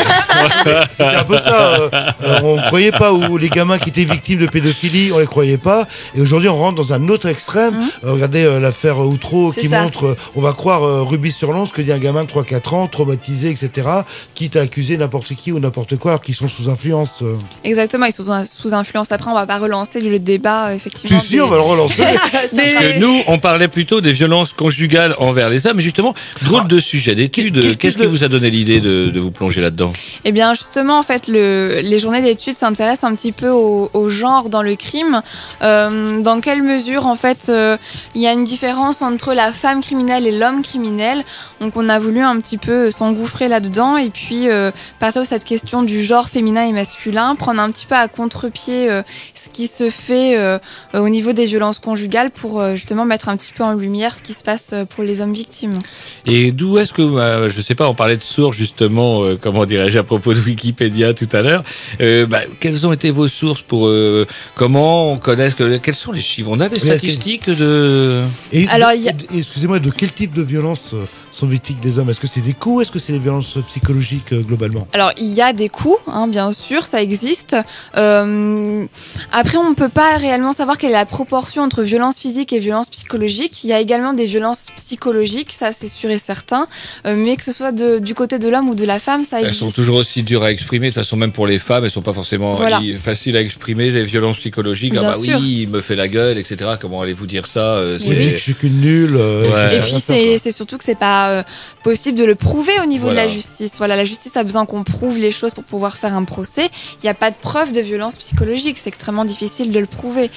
mais- C'était un peu ça. euh, euh, on croyait pas où les gamins qui étaient victimes de pédophilie, on les croyait pas. Et aujourd'hui, on rentre dans un autre extrême. Euh, regardez euh, l'affaire Outreau qui ça. montre, euh, on va croire euh, Ruby sur l'once que dit un gamin de 3-4 ans, traumatisé, etc. Quitte à accuser n'importe qui ou n'importe quoi alors qu'ils sont sous influence. euh. Exactement, ils sont sous- influence. Après, on va pas relancer le débat, euh, effectivement. Si, si, on va le relancer. des- [laughs] Parce que nous, on parlait plutôt des violences conjugales envers les hommes. Mais justement, drôle de sujet d'étude. Qu'est-ce qui vous a donné l'idée de, de vous plonger là-dedans? Eh bien, justement, en fait, le, les journées d'études s'intéressent un petit peu au, au genre dans le crime. Euh, dans quelle mesure, en fait, euh, il y a une différence entre la femme criminelle et l'homme criminel? Donc, on a voulu un petit peu s'engouffrer là-dedans. Et puis euh, partir de cette question du genre féminin et masculin, prendre un petit peu à contre-pied euh, ce qui se fait euh, au niveau des violences conjugales pour euh, justement mettre un petit peu en lumière ce qui se passe euh, pour les hommes victimes. Et d'où est-ce que, euh, je sais pas, on parlait de sources justement, euh, comment dirais-je, à propos de Wikipédia tout à l'heure. Euh, bah, quelles ont été vos sources pour euh, comment on connaît que quels sont les chiffres? On a des statistiques de. Et, Alors, de- il y a- excusez-moi, de quel type de violence sont victimes des hommes? Est-ce que c'est des coups? Est-ce que c'est des violences psychologiques euh, globalement? Alors il y a des coups, hein, bien sûr, ça existe. Euh, après, on ne peut pas réellement savoir quelle est la proportion entre violence physique et violence psychologique. Il y a également des violences psychologiques, ça c'est sûr et certain. Euh, mais que ce soit de- du côté de l'homme ou de la femme, ça Elles existe. sont toujours aussi dures à exprimer. De toute façon, même pour les femmes, elles sont pas forcément Voilà. faciles à exprimer. Les violences psychologiques, Bien ah bah sûr. oui, il me fait la gueule, etc. Comment allez-vous dire ça euh, C'est que je suis qu'une nulle. euh, Ouais. Et puis c'est surtout que c'est pas euh, possible de le prouver au niveau Voilà. de la justice. Voilà, la justice a besoin qu'on prouve les choses pour pouvoir faire un procès. Il n'y a pas de preuve de violence psychologique, c'est extrêmement difficile de le prouver.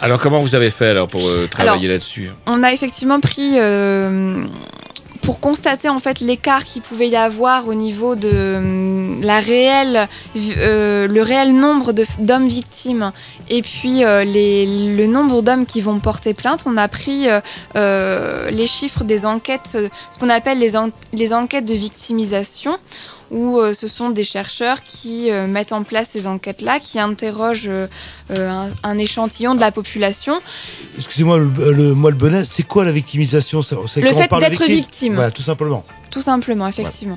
Alors comment vous avez fait alors pour euh, travailler là-dessus On a effectivement pris euh, pour constater en fait l'écart qu'il pouvait y avoir au niveau de euh, la réelle, le réel nombre d'hommes victimes et puis les, le nombre d'hommes qui vont porter plainte. On a pris les chiffres des enquêtes, ce qu'on appelle les, en- les enquêtes de victimisation où euh, ce sont des chercheurs qui euh, mettent en place ces enquêtes-là, qui interrogent euh, un, un échantillon de la population Excusez-moi, le, le- moi le bonnet, c'est quoi la victimisation? Le fait d'être victime. Voilà, tout simplement. Tout simplement, effectivement.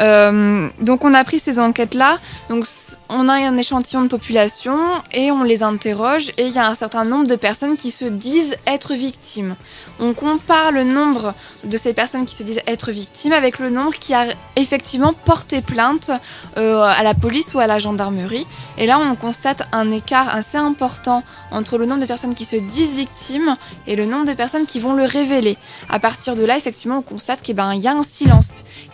Euh, donc on a pris ces enquêtes-là, donc on a un échantillon de population et on les interroge et il y a un certain nombre de personnes qui se disent être victimes. On compare le nombre de ces personnes qui se disent être victimes avec le nombre qui a effectivement porté plainte euh, à la police ou à la gendarmerie. Et là on constate un écart assez important entre le nombre de personnes qui se disent victimes et le nombre de personnes qui vont le révéler. À partir de là, effectivement, on constate qu'il ben, y a un silence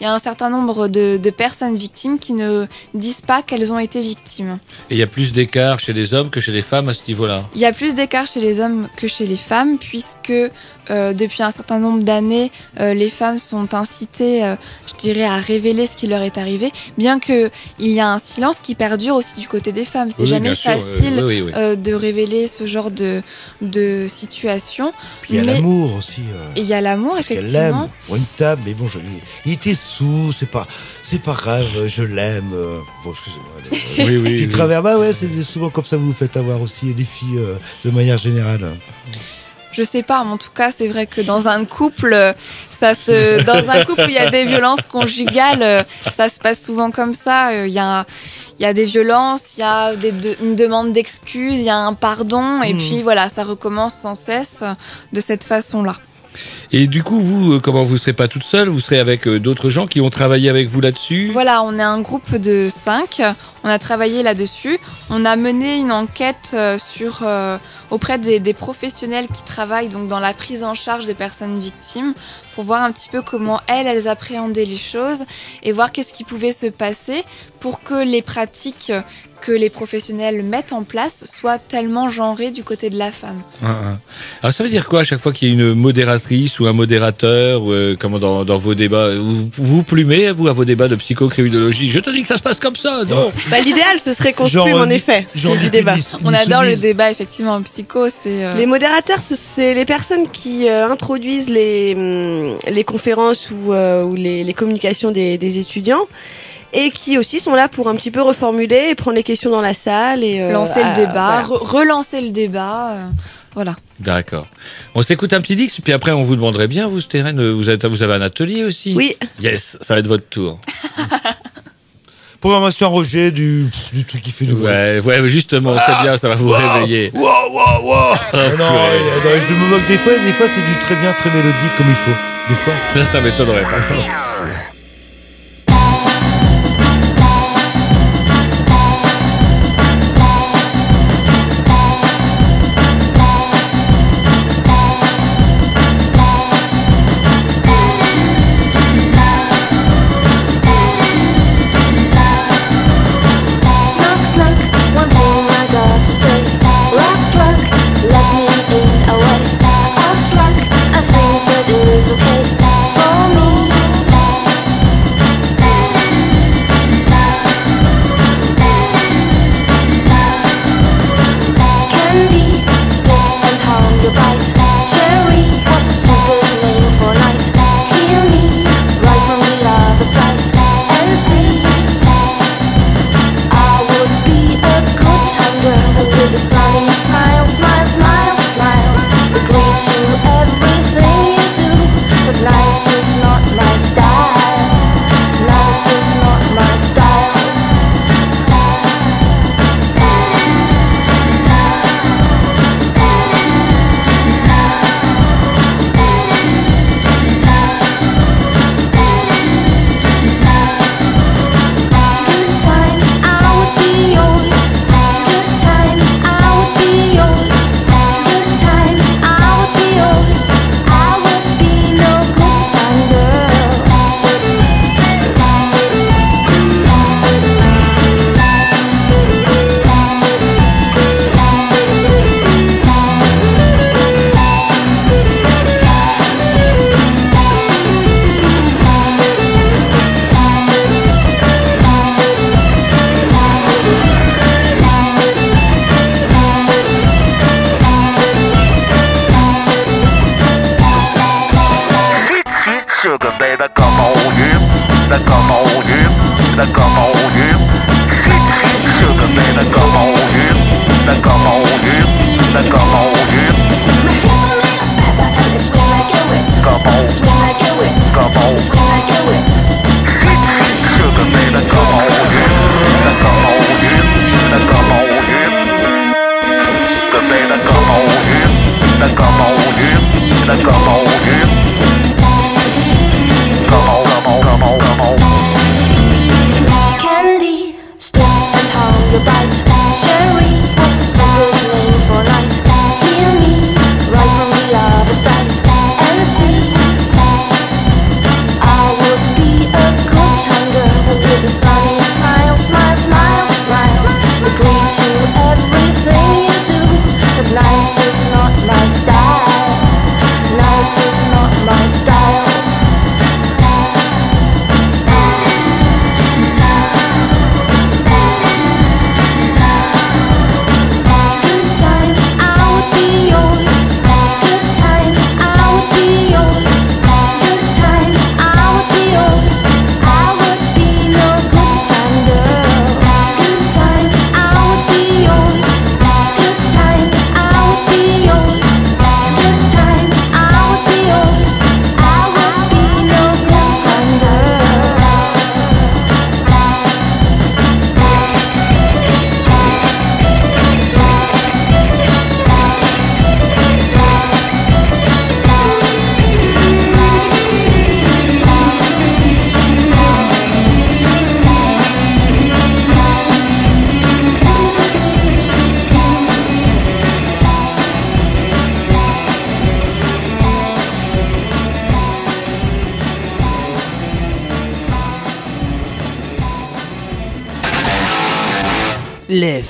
il y a un certain nombre de, de personnes victimes qui ne disent pas qu'elles ont été victimes. Et il y a plus d'écart chez les hommes que chez les femmes à ce niveau-là. Il y a plus d'écart chez les hommes que chez les femmes, puisque euh, depuis un certain nombre d'années, euh, les femmes sont incitées, euh, je dirais, à révéler ce qui leur est arrivé, bien que il y a un silence qui perdure aussi du côté des femmes. C'est Oui, jamais euh, facile oui, oui, oui. euh, de révéler ce genre de, de situation. Puis il y a l'amour aussi. euh, il y a l'amour, l'aime effectivement. pour une table, mais bon, je, il était sous, c'est pas, c'est pas grave, je l'aime. bon, excusez-moi. [laughs] Oui, oui, Petit oui. travers, bah ouais, c'est souvent comme ça vous vous faites avoir aussi les filles euh, de manière générale. Je sais pas, mais en tout cas, c'est vrai que dans un couple, euh, ça se, dans un couple où il y a des violences conjugales, euh, ça se passe souvent comme ça. Euh, Il y a, il y a des violences, il y a des de- une demande d'excuses, il y a un pardon, et Mhm. puis voilà, ça recommence sans cesse de cette façon-là. Et du coup, vous, euh, comment vous serez pas toute seule Vous serez avec euh, d'autres gens qui ont travaillé avec vous là-dessus? Voilà, on est un groupe de cinq. On a travaillé là-dessus. On a mené une enquête euh, auprès des, des professionnels qui travaillent donc dans la prise en charge des personnes victimes pour voir un petit peu comment elles elles appréhendaient les choses et voir qu'est-ce qui pouvait se passer pour que les pratiques que les professionnels mettent en place soient tellement genrées du côté de la femme. Ah, ah. Alors ça veut dire quoi à chaque fois qu'il y a une modératrice ou un modérateur ou euh, comment dans, dans vos débats vous vous plumez vous à vos débats de psychocriminologie? Je te dis que ça se passe comme ça, non Bah, l'idéal, ce serait qu'on se plume, en effet, genre du débat. On adore le débat effectivement en psycho, c'est euh, Les modérateurs, ce- c'est les personnes qui euh, introduisent les, hum, les conférences ou, euh, ou les, les communications des, des étudiants et qui aussi sont là pour un petit peu reformuler et prendre les questions dans la salle et euh, lancer le débat, voilà. re- relancer le débat, euh, voilà. D'accord. On s'écoute un petit dix, puis après on vous demanderait bien, vous, Stéphane, euh, vous, êtes, vous avez un atelier aussi Oui. Yes, ça va être votre tour. [laughs] Programmation Roger du, du truc qui fait du bruit. Ouais, ouais, mais justement, c'est bien, ça va vous réveiller. Wow, wow, wow. Oh, Ah non, je me moque des fois, des fois c'est du très bien, très mélodique comme il faut. Des fois. Ça, ça m'étonnerait [laughs] is a place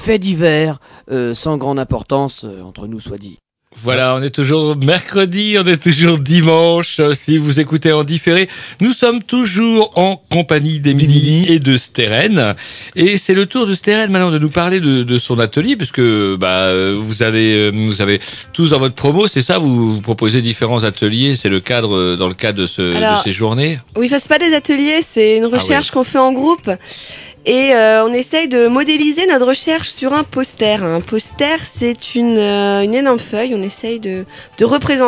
faits divers, euh, sans grande importance, euh, entre nous soit dit. Voilà, on est toujours mercredi, on est toujours dimanche. euh, Si vous écoutez en différé, nous sommes toujours en compagnie d'Émilie et de Steren. Et c'est le tour de Steren maintenant de nous parler de, de son atelier, puisque bah, vous avez, vous avez tous dans votre promo, c'est ça, vous, vous proposez différents ateliers. C'est le cadre dans le cadre de, ce, Alors, de ces journées? Oui, enfin, c'est pas des ateliers, c'est une Ah recherche qu'on fait en groupe. Et euh, on essaye de modéliser notre recherche sur un poster. Un poster, c'est une, euh, énorme feuille. On essaye de représenter